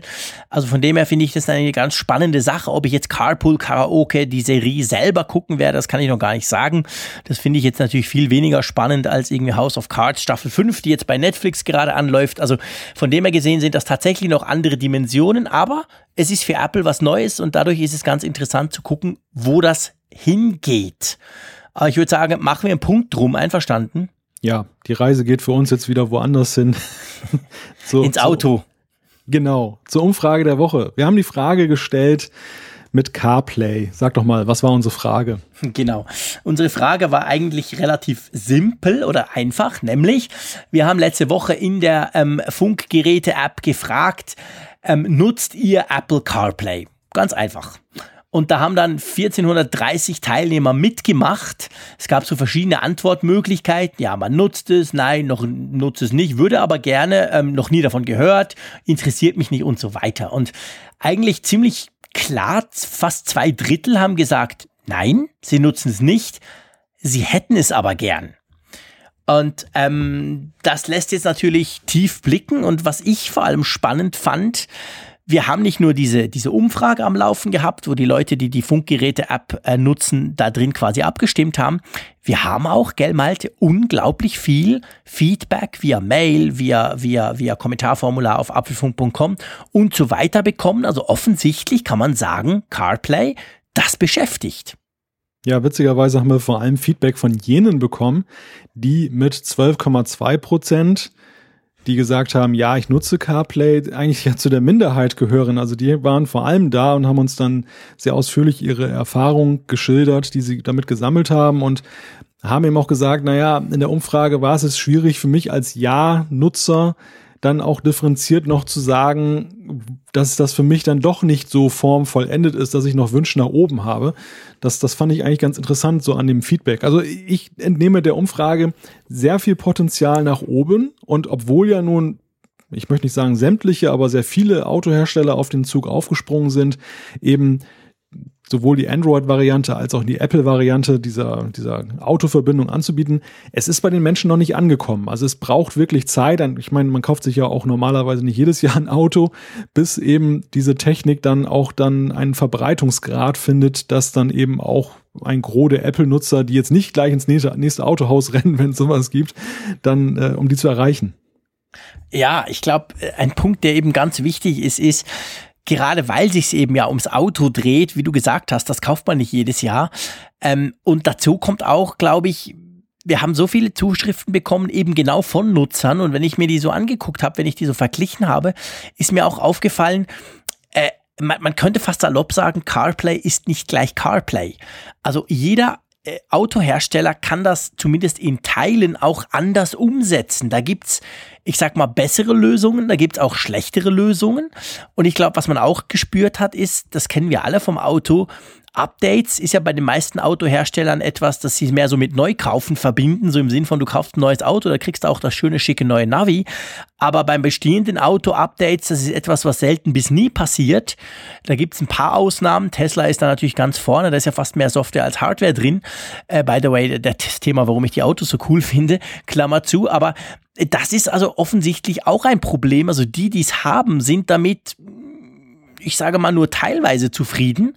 Also von dem her finde ich das eine ganz spannende Sache. Ob ich jetzt Carpool Karaoke, die Serie selber gucken werde, das kann ich noch gar nicht sagen. Das finde ich jetzt natürlich viel weniger spannend als irgendwie House of Cards Staffel 5, die jetzt bei Netflix gerade anläuft. Also von dem her gesehen sind das tatsächlich noch andere Dimensionen, aber es ist für Apple was Neues und dadurch ist es ganz interessant zu gucken, wo das hingeht. Aber ich würde sagen, machen wir einen Punkt drum, einverstanden? Ja, die Reise geht für uns jetzt wieder woanders hin. so, [LAUGHS] Ins Auto. So, genau, zur Umfrage der Woche. Wir haben die Frage gestellt, mit CarPlay. Sag doch mal, was war unsere Frage? [LAUGHS] Genau. Unsere Frage war eigentlich relativ simpel oder einfach, nämlich wir haben letzte Woche in der ähm, Funkgeräte-App gefragt, ähm, nutzt ihr Apple CarPlay? Ganz einfach. Und da haben dann 1430 Teilnehmer mitgemacht. Es gab so verschiedene Antwortmöglichkeiten. Ja, man nutzt es, nein, noch nutzt es nicht, würde aber gerne, ähm, noch nie davon gehört, interessiert mich nicht und so weiter. Und eigentlich ziemlich klar, fast zwei Drittel haben gesagt, nein, sie nutzen es nicht, sie hätten es aber gern. Und ähm, das lässt jetzt natürlich tief blicken. Und was ich vor allem spannend fand, wir haben nicht nur diese, diese Umfrage am Laufen gehabt, wo die Leute, die die Funkgeräte-App äh, nutzen, da drin quasi abgestimmt haben. Wir haben auch, gell, Malte, unglaublich viel Feedback via Mail, via, via, via Kommentarformular auf apfelfunk.com und so weiter bekommen. Also offensichtlich kann man sagen, CarPlay, das beschäftigt. Ja, witzigerweise haben wir vor allem Feedback von jenen bekommen, die mit 12,2 Prozent die gesagt haben, ja, ich nutze CarPlay, eigentlich ja zu der Minderheit gehören. Also die waren vor allem da und haben uns dann sehr ausführlich ihre Erfahrung geschildert, die sie damit gesammelt haben und haben eben auch gesagt, naja, in der Umfrage war es schwierig für mich als Ja-Nutzer, dann auch differenziert noch zu sagen, dass das für mich dann doch nicht so formvollendet ist, dass ich noch Wünsche nach oben habe. Das, das fand ich eigentlich ganz interessant so an dem Feedback. Also ich entnehme der Umfrage sehr viel Potenzial nach oben und obwohl ja nun ich möchte nicht sagen sämtliche, aber sehr viele Autohersteller auf den Zug aufgesprungen sind, eben sowohl die Android-Variante als auch die Apple-Variante dieser, dieser Autoverbindung anzubieten. Es ist bei den Menschen noch nicht angekommen. Also es braucht wirklich Zeit. Ich meine, man kauft sich ja auch normalerweise nicht jedes [LAUGHS] Jahr ein Auto, bis eben diese Technik dann auch dann einen Verbreitungsgrad findet, dass dann eben auch ein Gros der Apple-Nutzer, die jetzt nicht gleich ins nächste, nächste Autohaus [LAUGHS] rennen, wenn es sowas gibt, dann, äh, um die zu erreichen. Ja, ich glaube, ein Punkt, der eben ganz wichtig ist, ist, gerade weil sich eben ja ums Auto dreht, wie du gesagt hast, das kauft man nicht jedes Jahr. Ähm, und dazu kommt auch, glaube ich, wir haben so viele Zuschriften bekommen, eben genau von Nutzern. Und wenn ich mir die so angeguckt habe, wenn ich die so verglichen habe, ist mir auch aufgefallen, äh, man, man könnte fast salopp sagen, CarPlay ist nicht gleich CarPlay. Also jeder Autohersteller kann das zumindest in Teilen auch anders umsetzen. Da gibt's, ich sag mal, bessere Lösungen, da gibt's auch schlechtere Lösungen. Und ich glaube, was man auch gespürt hat, ist, das kennen wir alle vom Auto, Updates ist ja bei den meisten Autoherstellern etwas, das sie mehr so mit Neukaufen verbinden, so im Sinn von du kaufst ein neues Auto, da kriegst du auch das schöne, schicke neue Navi. Aber beim bestehenden Auto-Updates, das ist etwas, was selten bis nie passiert. Da gibt es ein paar Ausnahmen. Tesla ist da natürlich ganz vorne, da ist ja fast mehr Software als Hardware drin. Äh, by the way, das Thema, warum ich die Autos so cool finde, Klammer zu. Aber das ist also offensichtlich auch ein Problem. Also die, die es haben, sind damit, ich sage mal, nur teilweise zufrieden.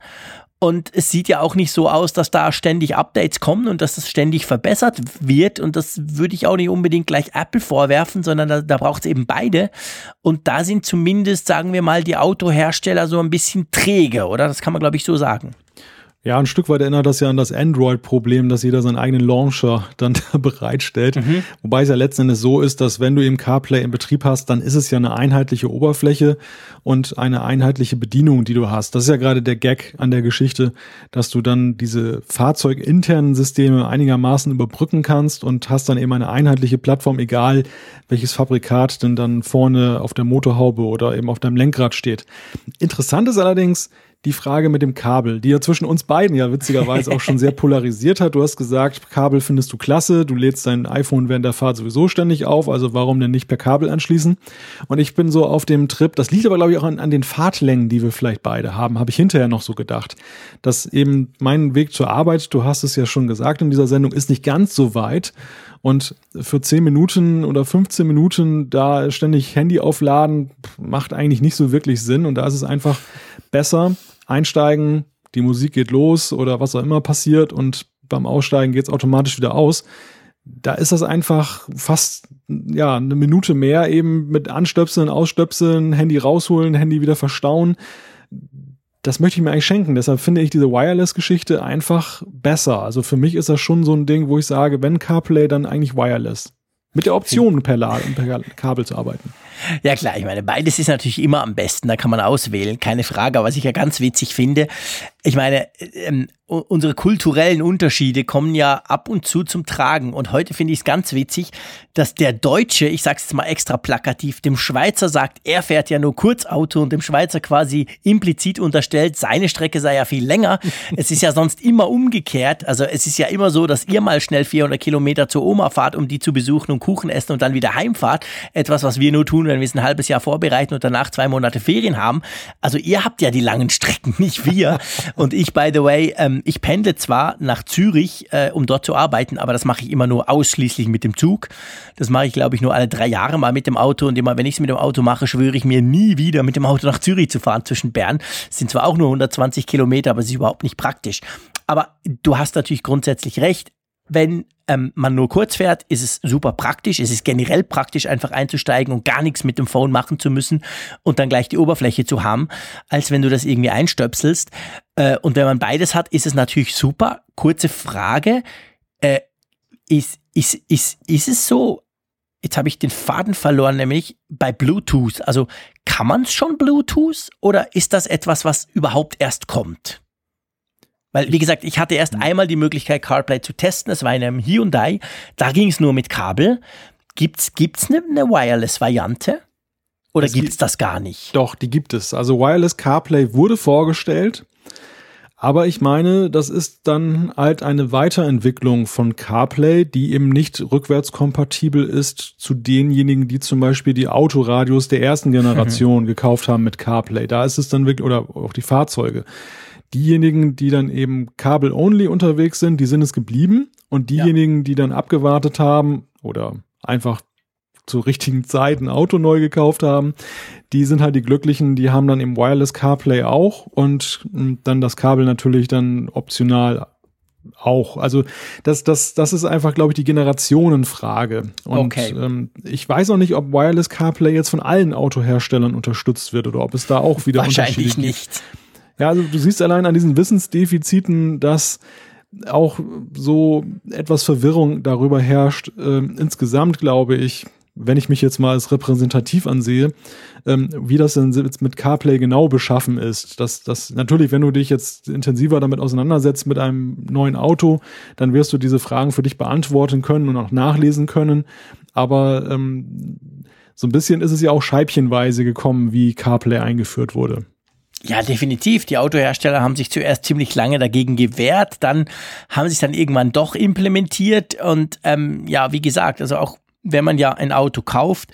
Und es sieht ja auch nicht so aus, dass da ständig Updates kommen und dass das ständig verbessert wird. Und das würde ich auch nicht unbedingt gleich Apple vorwerfen, sondern da, da braucht es eben beide. Und da sind zumindest, sagen wir mal, die Autohersteller so ein bisschen träge, oder? Das kann man, glaube ich, so sagen. Ja, ein Stück weit erinnert das ja an das Android-Problem, dass jeder seinen eigenen Launcher [LAUGHS] dann da bereitstellt. Mhm. Wobei es ja letzten Endes so ist, dass wenn du eben CarPlay im Betrieb hast, dann ist es ja eine einheitliche Oberfläche und eine einheitliche Bedienung, die du hast. Das ist ja gerade der Gag an der Geschichte, dass du dann diese fahrzeuginternen Systeme einigermaßen überbrücken kannst und hast dann eben eine einheitliche Plattform, egal welches Fabrikat denn dann vorne auf der Motorhaube oder eben auf deinem Lenkrad steht. Interessant ist allerdings, die Frage mit dem Kabel, die ja zwischen uns beiden ja witzigerweise auch schon sehr [LAUGHS] polarisiert hat. Du hast gesagt, Kabel findest du klasse, du lädst dein iPhone während der Fahrt sowieso ständig auf, also warum denn nicht per Kabel anschließen? Und ich bin so auf dem Trip, das liegt aber glaube ich auch an, an den Fahrtlängen, die wir vielleicht beide haben, habe ich hinterher noch so gedacht, dass eben mein Weg zur Arbeit, du hast es ja schon gesagt in dieser Sendung, ist nicht ganz so weit. Und für 10 Minuten oder 15 Minuten da ständig Handy aufladen, macht eigentlich nicht so wirklich Sinn. Und da ist es einfach besser, einsteigen, die Musik geht los oder was auch immer passiert und beim Aussteigen geht es automatisch wieder aus. Da ist das einfach fast ja eine Minute mehr eben mit Anstöpseln, Ausstöpseln, Handy rausholen, Handy wieder verstauen. Das möchte ich mir eigentlich schenken. Deshalb finde ich diese Wireless-Geschichte einfach besser. Also für mich ist das schon so ein Ding, wo ich sage, wenn CarPlay, dann eigentlich Wireless. Mit der Option, per, per Kabel zu arbeiten. Ja klar, ich meine, beides ist natürlich immer am besten, da kann man auswählen, keine Frage. Aber was ich ja ganz witzig finde, ich meine, ähm, unsere kulturellen Unterschiede kommen ja ab und zu zum Tragen. Und heute finde ich es ganz witzig, dass der Deutsche, ich sage es jetzt mal extra plakativ, dem Schweizer sagt, er fährt ja nur Kurzauto und dem Schweizer quasi implizit unterstellt, seine Strecke sei ja viel länger. [LAUGHS] es ist ja sonst immer umgekehrt. Also es ist ja immer so, dass ihr mal schnell 400 Kilometer zur Oma fahrt, um die zu besuchen und Kuchen essen und dann wieder heimfahrt. Etwas, was wir nur tun, wenn wir es ein halbes Jahr vorbereiten und danach zwei Monate Ferien haben. Also ihr habt ja die langen Strecken, nicht wir. [LAUGHS] Und ich, by the way, ähm, ich pendle zwar nach Zürich, äh, um dort zu arbeiten, aber das mache ich immer nur ausschließlich mit dem Zug. Das mache ich, glaube ich, nur alle drei Jahre mal mit dem Auto. Und immer, wenn ich es mit dem Auto mache, schwöre ich mir nie wieder mit dem Auto nach Zürich zu fahren zwischen Bern. Das sind zwar auch nur 120 Kilometer, aber es ist überhaupt nicht praktisch. Aber du hast natürlich grundsätzlich recht. Wenn ähm, man nur kurz fährt, ist es super praktisch. Es ist generell praktisch, einfach einzusteigen und gar nichts mit dem Phone machen zu müssen und dann gleich die Oberfläche zu haben, als wenn du das irgendwie einstöpselst. Äh, und wenn man beides hat, ist es natürlich super. Kurze Frage. Äh, ist, ist, ist, ist es so, jetzt habe ich den Faden verloren, nämlich bei Bluetooth. Also kann man es schon Bluetooth oder ist das etwas, was überhaupt erst kommt? Weil, wie gesagt, ich hatte erst mhm. einmal die Möglichkeit, CarPlay zu testen. Das war in einem Hyundai. Da ging es nur mit Kabel. Gibt's, gibt's eine, eine Wireless-Variante? Oder gibt es das gar nicht? Doch, die gibt es. Also Wireless CarPlay wurde vorgestellt. Aber ich meine, das ist dann halt eine Weiterentwicklung von CarPlay, die eben nicht rückwärtskompatibel ist zu denjenigen, die zum Beispiel die Autoradios der ersten Generation [LAUGHS] gekauft haben mit CarPlay. Da ist es dann wirklich, oder auch die Fahrzeuge diejenigen, die dann eben Kabel-only unterwegs sind, die sind es geblieben. Und diejenigen, ja. die dann abgewartet haben oder einfach zur richtigen Zeit ein Auto neu gekauft haben, die sind halt die Glücklichen, die haben dann im Wireless CarPlay auch und dann das Kabel natürlich dann optional auch. Also das, das, das ist einfach, glaube ich, die Generationenfrage. Und okay. ähm, ich weiß auch nicht, ob Wireless CarPlay jetzt von allen Autoherstellern unterstützt wird oder ob es da auch wieder Wahrscheinlich Unterschiede gibt. Ja, also du siehst allein an diesen Wissensdefiziten, dass auch so etwas Verwirrung darüber herrscht. Ähm, insgesamt glaube ich, wenn ich mich jetzt mal als repräsentativ ansehe, ähm, wie das denn jetzt mit CarPlay genau beschaffen ist. Dass das natürlich, wenn du dich jetzt intensiver damit auseinandersetzt mit einem neuen Auto, dann wirst du diese Fragen für dich beantworten können und auch nachlesen können. Aber ähm, so ein bisschen ist es ja auch scheibchenweise gekommen, wie CarPlay eingeführt wurde. Ja, definitiv. Die Autohersteller haben sich zuerst ziemlich lange dagegen gewehrt, dann haben sie es dann irgendwann doch implementiert und ähm, ja, wie gesagt, also auch wenn man ja ein Auto kauft,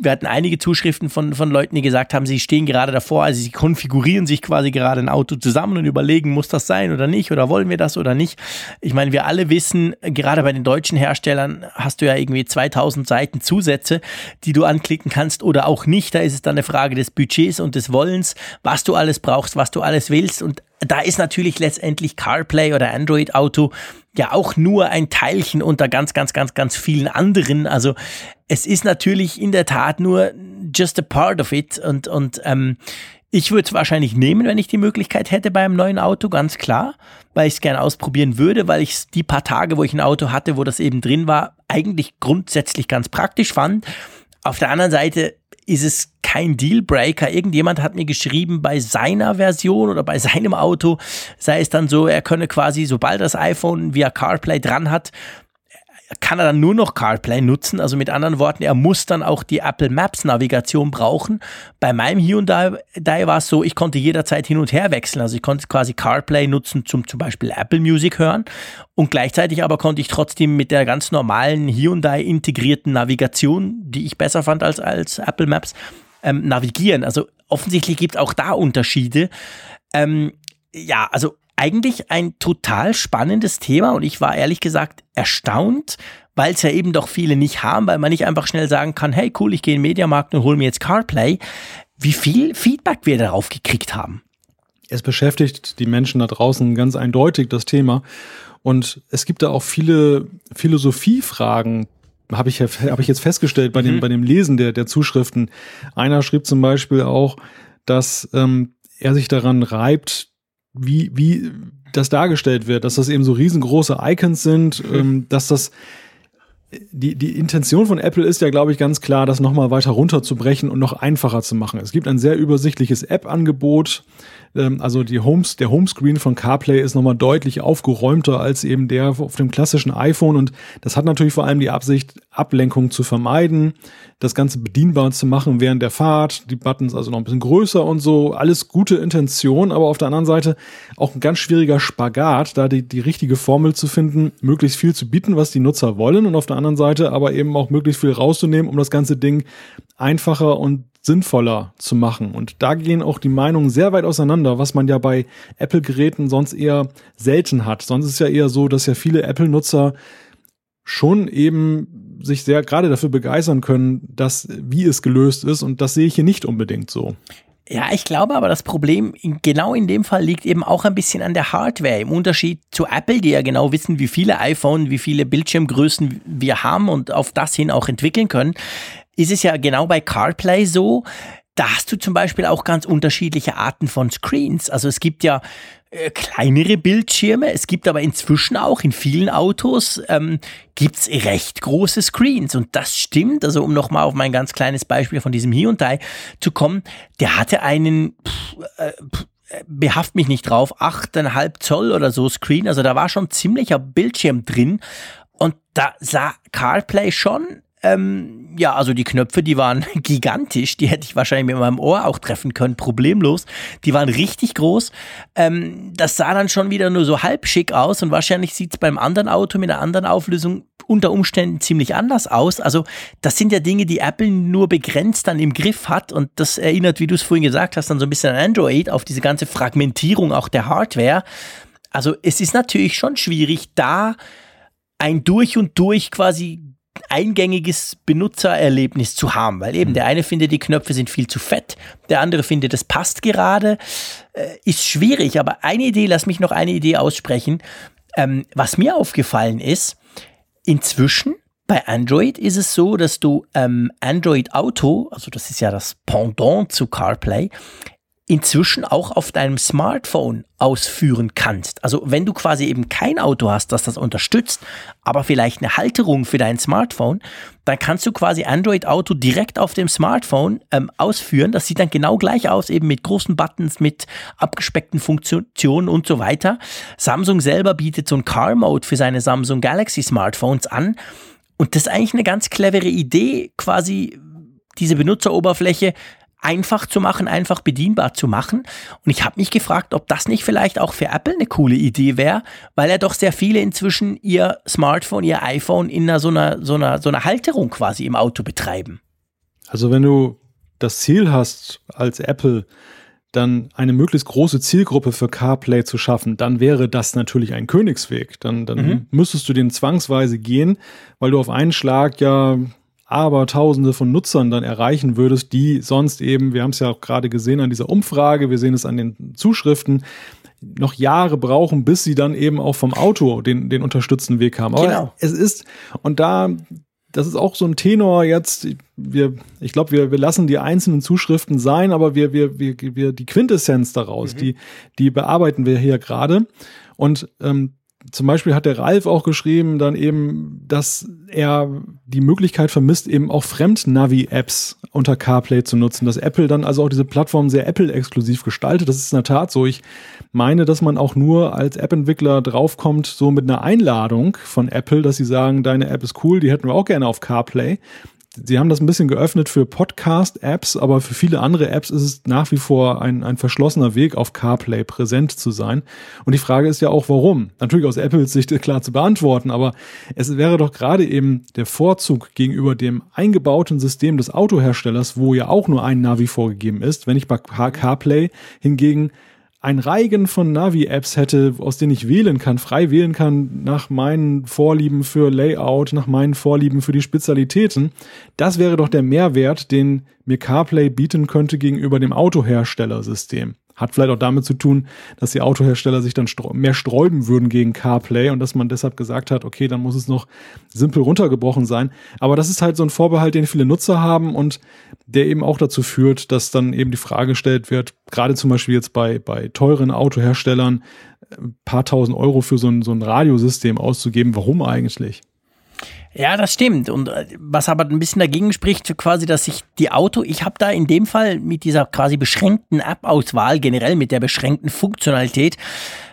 wir hatten einige Zuschriften von, von Leuten, die gesagt haben, sie stehen gerade davor, also sie konfigurieren sich quasi gerade ein Auto zusammen und überlegen, muss das sein oder nicht oder wollen wir das oder nicht. Ich meine, wir alle wissen, gerade bei den deutschen Herstellern hast du ja irgendwie 2000 Seiten Zusätze, die du anklicken kannst oder auch nicht. Da ist es dann eine Frage des Budgets und des Wollens, was du alles brauchst, was du alles willst und da ist natürlich letztendlich CarPlay oder Android Auto ja auch nur ein Teilchen unter ganz, ganz, ganz, ganz vielen anderen. Also es ist natürlich in der Tat nur just a part of it und, und ähm, ich würde es wahrscheinlich nehmen, wenn ich die Möglichkeit hätte bei einem neuen Auto, ganz klar, weil ich es gerne ausprobieren würde, weil ich die paar Tage, wo ich ein Auto hatte, wo das eben drin war, eigentlich grundsätzlich ganz praktisch fand. Auf der anderen Seite ist es kein Dealbreaker. Irgendjemand hat mir geschrieben, bei seiner Version oder bei seinem Auto sei es dann so, er könne quasi, sobald das iPhone via CarPlay dran hat, kann er dann nur noch CarPlay nutzen. Also mit anderen Worten, er muss dann auch die Apple Maps Navigation brauchen. Bei meinem Hyundai war es so, ich konnte jederzeit hin und her wechseln. Also ich konnte quasi CarPlay nutzen zum zum Beispiel Apple Music hören und gleichzeitig aber konnte ich trotzdem mit der ganz normalen Hyundai integrierten Navigation, die ich besser fand als, als Apple Maps, ähm, navigieren. Also offensichtlich gibt es auch da Unterschiede. Ähm, ja, also eigentlich ein total spannendes Thema und ich war ehrlich gesagt erstaunt, weil es ja eben doch viele nicht haben, weil man nicht einfach schnell sagen kann, hey cool, ich gehe in den Mediamarkt und hole mir jetzt CarPlay, wie viel Feedback wir darauf gekriegt haben. Es beschäftigt die Menschen da draußen ganz eindeutig das Thema und es gibt da auch viele Philosophiefragen, habe ich, hab ich jetzt festgestellt bei, mhm. dem, bei dem Lesen der, der Zuschriften. Einer schrieb zum Beispiel auch, dass ähm, er sich daran reibt, wie, wie das dargestellt wird, dass das eben so riesengroße Icons sind, mhm. [LAUGHS] ähm, dass das die, die Intention von Apple ist ja, glaube ich, ganz klar, das nochmal weiter runterzubrechen und noch einfacher zu machen. Es gibt ein sehr übersichtliches App-Angebot. Ähm, also die Homes, der Homescreen von CarPlay ist nochmal deutlich aufgeräumter als eben der auf dem klassischen iPhone. Und das hat natürlich vor allem die Absicht, Ablenkung zu vermeiden, das Ganze bedienbar zu machen während der Fahrt, die Buttons also noch ein bisschen größer und so. Alles gute Intention, aber auf der anderen Seite auch ein ganz schwieriger Spagat, da die, die richtige Formel zu finden, möglichst viel zu bieten, was die Nutzer wollen und auf der anderen Seite aber eben auch möglichst viel rauszunehmen, um das ganze Ding einfacher und sinnvoller zu machen. Und da gehen auch die Meinungen sehr weit auseinander, was man ja bei Apple-Geräten sonst eher selten hat. Sonst ist ja eher so, dass ja viele Apple-Nutzer schon eben sich sehr gerade dafür begeistern können, dass wie es gelöst ist. Und das sehe ich hier nicht unbedingt so. Ja, ich glaube aber, das Problem in, genau in dem Fall liegt eben auch ein bisschen an der Hardware. Im Unterschied zu Apple, die ja genau wissen, wie viele iPhone, wie viele Bildschirmgrößen wir haben und auf das hin auch entwickeln können, ist es ja genau bei CarPlay so, da hast du zum Beispiel auch ganz unterschiedliche Arten von Screens. Also es gibt ja äh, kleinere Bildschirme, es gibt aber inzwischen auch in vielen Autos ähm, gibt's recht große Screens. Und das stimmt. Also um nochmal auf mein ganz kleines Beispiel von diesem Hyundai zu kommen, der hatte einen pff, äh, pff, behaft mich nicht drauf, 8,5 Zoll oder so Screen, also da war schon ziemlicher Bildschirm drin. Und da sah CarPlay schon ähm, ja, also die Knöpfe, die waren [LAUGHS] gigantisch. Die hätte ich wahrscheinlich mit meinem Ohr auch treffen können, problemlos. Die waren richtig groß. Ähm, das sah dann schon wieder nur so halb schick aus und wahrscheinlich sieht es beim anderen Auto mit einer anderen Auflösung unter Umständen ziemlich anders aus. Also das sind ja Dinge, die Apple nur begrenzt dann im Griff hat und das erinnert, wie du es vorhin gesagt hast, dann so ein bisschen an Android, auf diese ganze Fragmentierung auch der Hardware. Also es ist natürlich schon schwierig, da ein durch und durch quasi eingängiges Benutzererlebnis zu haben, weil eben mhm. der eine findet, die Knöpfe sind viel zu fett, der andere findet, es passt gerade. Äh, ist schwierig, aber eine Idee, lass mich noch eine Idee aussprechen. Ähm, was mir aufgefallen ist, inzwischen bei Android ist es so, dass du ähm, Android Auto, also das ist ja das Pendant zu CarPlay, inzwischen auch auf deinem Smartphone ausführen kannst. Also wenn du quasi eben kein Auto hast, das das unterstützt, aber vielleicht eine Halterung für dein Smartphone, dann kannst du quasi Android Auto direkt auf dem Smartphone ähm, ausführen. Das sieht dann genau gleich aus, eben mit großen Buttons, mit abgespeckten Funktionen und so weiter. Samsung selber bietet so ein Car Mode für seine Samsung Galaxy Smartphones an. Und das ist eigentlich eine ganz clevere Idee, quasi diese Benutzeroberfläche einfach zu machen, einfach bedienbar zu machen. Und ich habe mich gefragt, ob das nicht vielleicht auch für Apple eine coole Idee wäre, weil ja doch sehr viele inzwischen ihr Smartphone, ihr iPhone in einer, so, einer, so, einer, so einer Halterung quasi im Auto betreiben. Also wenn du das Ziel hast, als Apple dann eine möglichst große Zielgruppe für CarPlay zu schaffen, dann wäre das natürlich ein Königsweg. Dann, dann mhm. müsstest du den zwangsweise gehen, weil du auf einen Schlag ja aber Tausende von Nutzern dann erreichen würdest, die sonst eben, wir haben es ja auch gerade gesehen an dieser Umfrage, wir sehen es an den Zuschriften, noch Jahre brauchen, bis sie dann eben auch vom Auto den, den unterstützten Weg haben. Aber genau. es ist, und da, das ist auch so ein Tenor jetzt, wir, ich glaube, wir, wir lassen die einzelnen Zuschriften sein, aber wir, wir, wir, wir die Quintessenz daraus, mhm. die, die bearbeiten wir hier gerade. Und ähm, zum Beispiel hat der Ralf auch geschrieben, dann eben, dass er die Möglichkeit vermisst, eben auch Fremd-Navi-Apps unter CarPlay zu nutzen, dass Apple dann also auch diese Plattform sehr Apple-exklusiv gestaltet. Das ist in der Tat so. Ich meine, dass man auch nur als App-Entwickler draufkommt, so mit einer Einladung von Apple, dass sie sagen, deine App ist cool, die hätten wir auch gerne auf CarPlay. Sie haben das ein bisschen geöffnet für Podcast-Apps, aber für viele andere Apps ist es nach wie vor ein, ein verschlossener Weg, auf CarPlay präsent zu sein. Und die Frage ist ja auch, warum? Natürlich aus Apples Sicht [LAUGHS] klar zu beantworten, aber es wäre doch gerade eben der Vorzug gegenüber dem eingebauten System des Autoherstellers, wo ja auch nur ein Navi vorgegeben ist, wenn ich bei CarPlay hingegen ein Reigen von Navi-Apps hätte, aus denen ich wählen kann, frei wählen kann nach meinen Vorlieben für Layout, nach meinen Vorlieben für die Spezialitäten, das wäre doch der Mehrwert, den mir CarPlay bieten könnte gegenüber dem Autoherstellersystem. Hat vielleicht auch damit zu tun, dass die Autohersteller sich dann mehr sträuben würden gegen CarPlay und dass man deshalb gesagt hat, okay, dann muss es noch simpel runtergebrochen sein. Aber das ist halt so ein Vorbehalt, den viele Nutzer haben und der eben auch dazu führt, dass dann eben die Frage gestellt wird, gerade zum Beispiel jetzt bei, bei teuren Autoherstellern, ein paar tausend Euro für so ein, so ein Radiosystem auszugeben, warum eigentlich? Ja, das stimmt. Und äh, was aber ein bisschen dagegen spricht, quasi, dass sich die Auto, ich habe da in dem Fall mit dieser quasi beschränkten App-Auswahl, generell mit der beschränkten Funktionalität,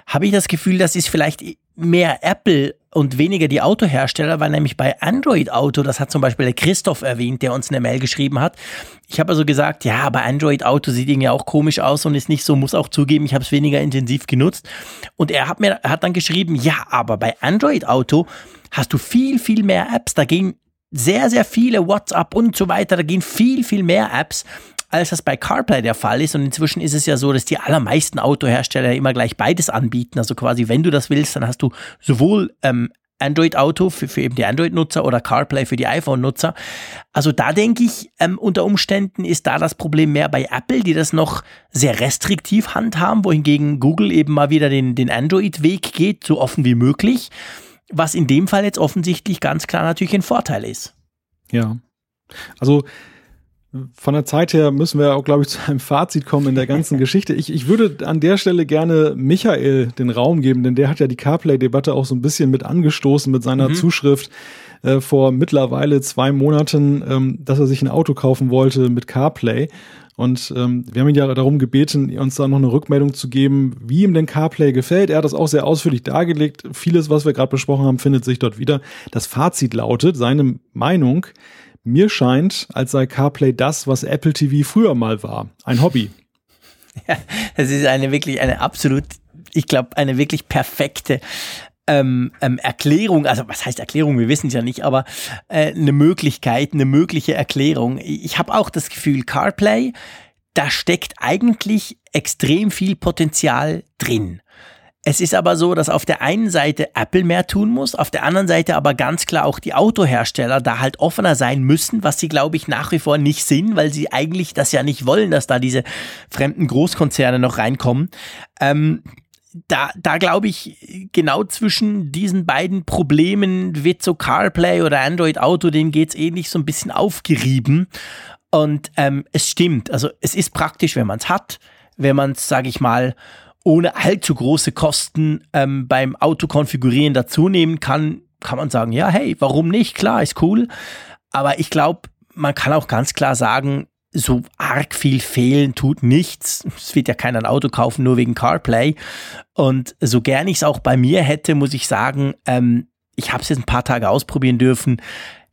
habe ich das Gefühl, das ist vielleicht mehr Apple und weniger die Autohersteller, weil nämlich bei Android Auto, das hat zum Beispiel der Christoph erwähnt, der uns eine Mail geschrieben hat. Ich habe also gesagt, ja, bei Android Auto sieht irgendwie auch komisch aus und ist nicht so, muss auch zugeben, ich habe es weniger intensiv genutzt. Und er hat mir hat dann geschrieben, ja, aber bei Android Auto hast du viel, viel mehr Apps. Da gehen sehr, sehr viele WhatsApp und so weiter. Da gehen viel, viel mehr Apps als das bei CarPlay der Fall ist. Und inzwischen ist es ja so, dass die allermeisten Autohersteller immer gleich beides anbieten. Also quasi, wenn du das willst, dann hast du sowohl ähm, Android Auto für, für eben die Android-Nutzer oder CarPlay für die iPhone-Nutzer. Also da denke ich, ähm, unter Umständen ist da das Problem mehr bei Apple, die das noch sehr restriktiv handhaben, wohingegen Google eben mal wieder den, den Android-Weg geht, so offen wie möglich. Was in dem Fall jetzt offensichtlich ganz klar natürlich ein Vorteil ist. Ja. Also von der Zeit her müssen wir auch, glaube ich, [LAUGHS] zu einem Fazit kommen in der ganzen Geschichte. Ich, ich würde an der Stelle gerne Michael den Raum geben, denn der hat ja die CarPlay-Debatte auch so ein bisschen mit angestoßen mit seiner mhm. Zuschrift äh, vor mittlerweile zwei Monaten, ähm, dass er sich ein Auto kaufen wollte mit CarPlay. Und ähm, wir haben ihn ja darum gebeten, uns da noch eine Rückmeldung zu geben, wie ihm denn CarPlay gefällt. Er hat das auch sehr ausführlich dargelegt. Vieles, was wir gerade besprochen haben, findet sich dort wieder. Das Fazit lautet, seine Meinung, mir scheint, als sei CarPlay das, was Apple TV früher mal war. Ein Hobby. [LAUGHS] Ja, es ist eine wirklich, eine absolut, ich glaube, eine wirklich perfekte ähm, ähm, Erklärung, also was heißt Erklärung, wir wissen es ja nicht, aber äh, eine Möglichkeit, eine mögliche Erklärung. Ich habe auch das Gefühl, CarPlay, da steckt eigentlich extrem viel Potenzial drin. Es ist aber so, dass auf der einen Seite Apple mehr tun muss, auf der anderen Seite aber ganz klar auch die Autohersteller da halt offener sein müssen, was sie, glaube ich, nach wie vor nicht sind, weil sie eigentlich das ja nicht wollen, dass da diese fremden Großkonzerne noch reinkommen. Ähm, da, da glaube ich, genau zwischen diesen beiden Problemen wird so CarPlay oder Android Auto, denen geht's ähnlich so ein bisschen aufgerieben. Und ähm, es stimmt, also es ist praktisch, wenn man es hat, wenn man es, sage ich mal, ohne allzu große Kosten ähm, beim Autokonfigurieren dazunehmen kann, kann man sagen, ja, hey, warum nicht? Klar, ist cool. Aber ich glaube, man kann auch ganz klar sagen, so arg viel fehlen tut nichts. Es wird ja keiner ein Auto kaufen, nur wegen CarPlay. Und so gern ich es auch bei mir hätte, muss ich sagen, ähm, ich habe es jetzt ein paar Tage ausprobieren dürfen.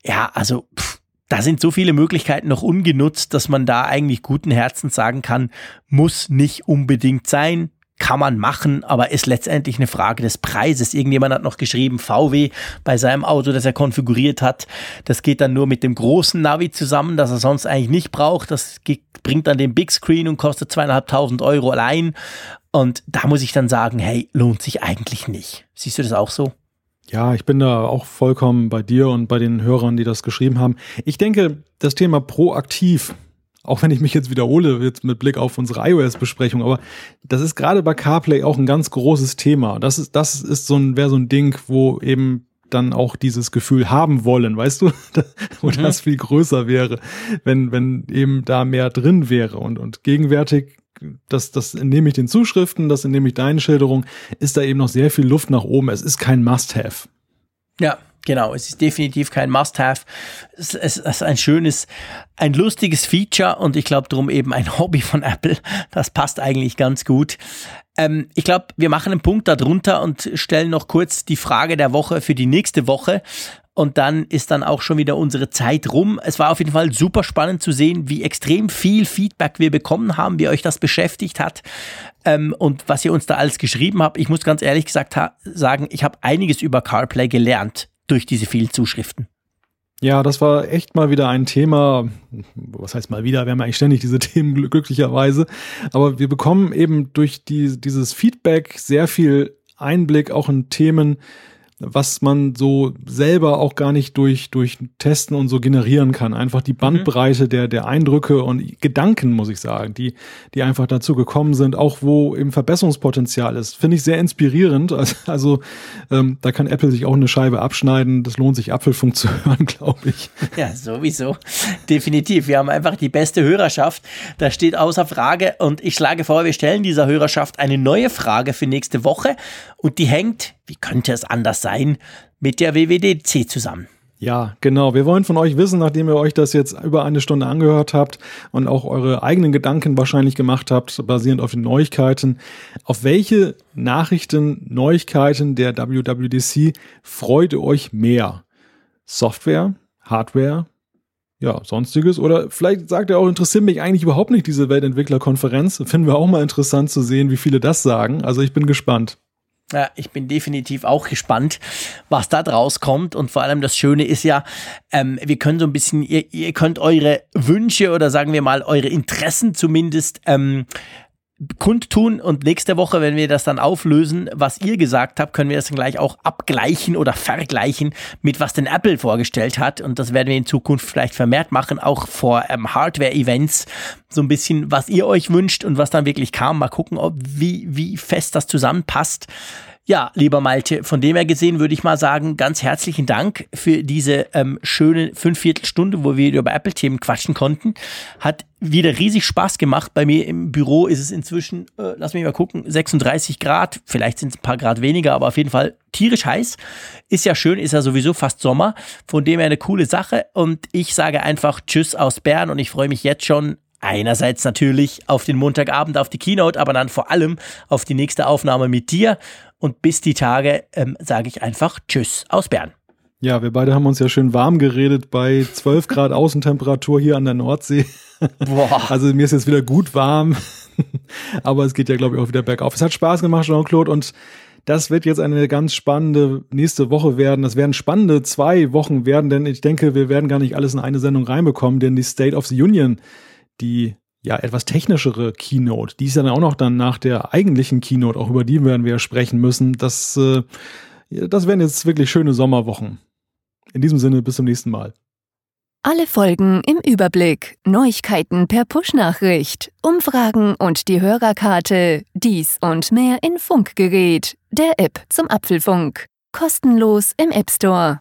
Ja, also pff, da sind so viele Möglichkeiten noch ungenutzt, dass man da eigentlich guten Herzens sagen kann, muss nicht unbedingt sein kann man machen, aber ist letztendlich eine Frage des Preises. Irgendjemand hat noch geschrieben, VW bei seinem Auto, das er konfiguriert hat, das geht dann nur mit dem großen Navi zusammen, das er sonst eigentlich nicht braucht. Das bringt dann den Big Screen und kostet zweieinhalbtausend Euro allein. Und da muss ich dann sagen, hey, lohnt sich eigentlich nicht. Siehst du das auch so? Ja, ich bin da auch vollkommen bei dir und bei den Hörern, die das geschrieben haben. Ich denke, das Thema proaktiv auch wenn ich mich jetzt wiederhole, jetzt mit Blick auf unsere iOS-Besprechung, aber das ist gerade bei CarPlay auch ein ganz großes Thema. Das ist, das ist so ein, wäre so ein Ding, wo eben dann auch dieses Gefühl haben wollen, weißt du, [LAUGHS] wo mhm. das viel größer wäre, wenn, wenn eben da mehr drin wäre und, und gegenwärtig das, das entnehme ich den Zuschriften, das entnehme ich deinen Schilderungen, ist da eben noch sehr viel Luft nach oben. Es ist kein Must-Have. Ja, Genau, es ist definitiv kein Must-Have. Es, es, ist ein schönes, ein lustiges Feature und ich glaube darum eben ein [LAUGHS] Hobby von Apple. Das passt eigentlich ganz gut. Ähm, ich glaube, wir machen einen Punkt darunter und stellen noch kurz die Frage der Woche für die nächste Woche. Und dann ist dann auch schon wieder unsere Zeit rum. Es war auf jeden Fall super spannend zu sehen, wie extrem viel Feedback wir bekommen haben, wie euch das beschäftigt hat ähm, und was ihr uns da alles geschrieben habt. Ich muss ganz ehrlich gesagt sagen, ich habe einiges über CarPlay gelernt durch diese vielen Zuschriften. Ja, das war echt mal wieder ein Thema. Was heißt mal wieder? Wir haben eigentlich ständig diese [LAUGHS] Themen glücklicherweise. Aber wir bekommen eben durch die, dieses Feedback sehr viel Einblick auch in Themen, was man so selber auch gar nicht durch, durch Testen und so generieren kann. Einfach die mhm. Bandbreite der, der Eindrücke und Gedanken, muss ich sagen, die, die einfach dazu gekommen sind, auch wo eben Verbesserungspotenzial ist. Finde ich sehr inspirierend. Also, also ähm, da kann Apple sich auch eine Scheibe abschneiden. Das lohnt sich, Apfelfunk zu [LAUGHS] hören, glaube ich. Ja, sowieso. Definitiv. Wir haben einfach die beste Hörerschaft. Das steht außer Frage. Und ich schlage vor, wir stellen dieser Hörerschaft eine neue Frage für nächste Woche. Und die hängt wie könnte es anders sein, mit der WWDC zusammen. Ja, genau. Wir wollen von euch wissen, nachdem ihr euch das jetzt über eine Stunde angehört habt und auch eure eigenen Gedanken wahrscheinlich gemacht habt, basierend auf den Neuigkeiten, auf welche Nachrichten, Neuigkeiten der WWDC freut ihr euch mehr? Software, Hardware, ja, sonstiges. Oder vielleicht sagt er auch, interessiert mich eigentlich überhaupt nicht diese Weltentwicklerkonferenz. Finden wir auch mal interessant zu sehen, wie viele das sagen. Also ich bin gespannt. Ja, ich bin definitiv auch gespannt, was da draus kommt. Und vor allem das Schöne ist ja, ähm, wir können so ein bisschen, ihr, ihr könnt eure Wünsche oder sagen wir mal eure Interessen zumindest ähm, kundtun und nächste Woche, wenn wir das dann auflösen, was ihr gesagt habt, können wir das dann gleich auch abgleichen oder vergleichen mit was denn Apple vorgestellt hat und das werden wir in Zukunft vielleicht vermehrt machen, auch vor ähm, Hardware-Events, so ein bisschen, was ihr euch wünscht und was dann wirklich kam. Mal gucken, ob wie, wie fest das zusammenpasst. Ja, lieber Malte, von dem her gesehen würde ich mal sagen, ganz herzlichen Dank für diese ähm, schöne Fünfviertelstunde, wo wir über Apple-Themen quatschen konnten. Hat wieder riesig Spaß gemacht. Bei mir im Büro ist es inzwischen, äh, lass mich mal gucken, 36 Grad. Vielleicht sind es ein paar Grad weniger, aber auf jeden Fall tierisch heiß. Ist ja schön, ist ja sowieso fast Sommer. Von dem her eine coole Sache. Und ich sage einfach Tschüss aus Bern und ich freue mich jetzt schon Einerseits natürlich auf den Montagabend, auf die Keynote, aber dann vor allem auf die nächste Aufnahme mit dir. Und bis die Tage ähm, sage ich einfach Tschüss aus Bern. Ja, wir beide haben uns ja schön warm geredet bei 12 Grad Außentemperatur hier an der Nordsee. Boah. [LAUGHS] Also mir ist jetzt wieder gut warm, [LAUGHS] aber es geht ja, glaube ich, auch wieder bergauf. Es hat Spaß gemacht, Jean-Claude, und das wird jetzt eine ganz spannende nächste Woche werden. Das werden spannende zwei Wochen werden, denn ich denke, wir werden gar nicht alles in eine Sendung reinbekommen, denn die State of the Union die ja etwas technischere Keynote, die ist ja dann auch noch dann nach der eigentlichen Keynote, auch über die werden wir sprechen müssen. Das, äh, das werden jetzt wirklich schöne Sommerwochen. In diesem Sinne, bis zum nächsten Mal. Alle Folgen im Überblick, Neuigkeiten per Push-Nachricht, Umfragen und die Hörerkarte, dies und mehr in Funkgerät, der App zum Apfelfunk. Kostenlos im App Store.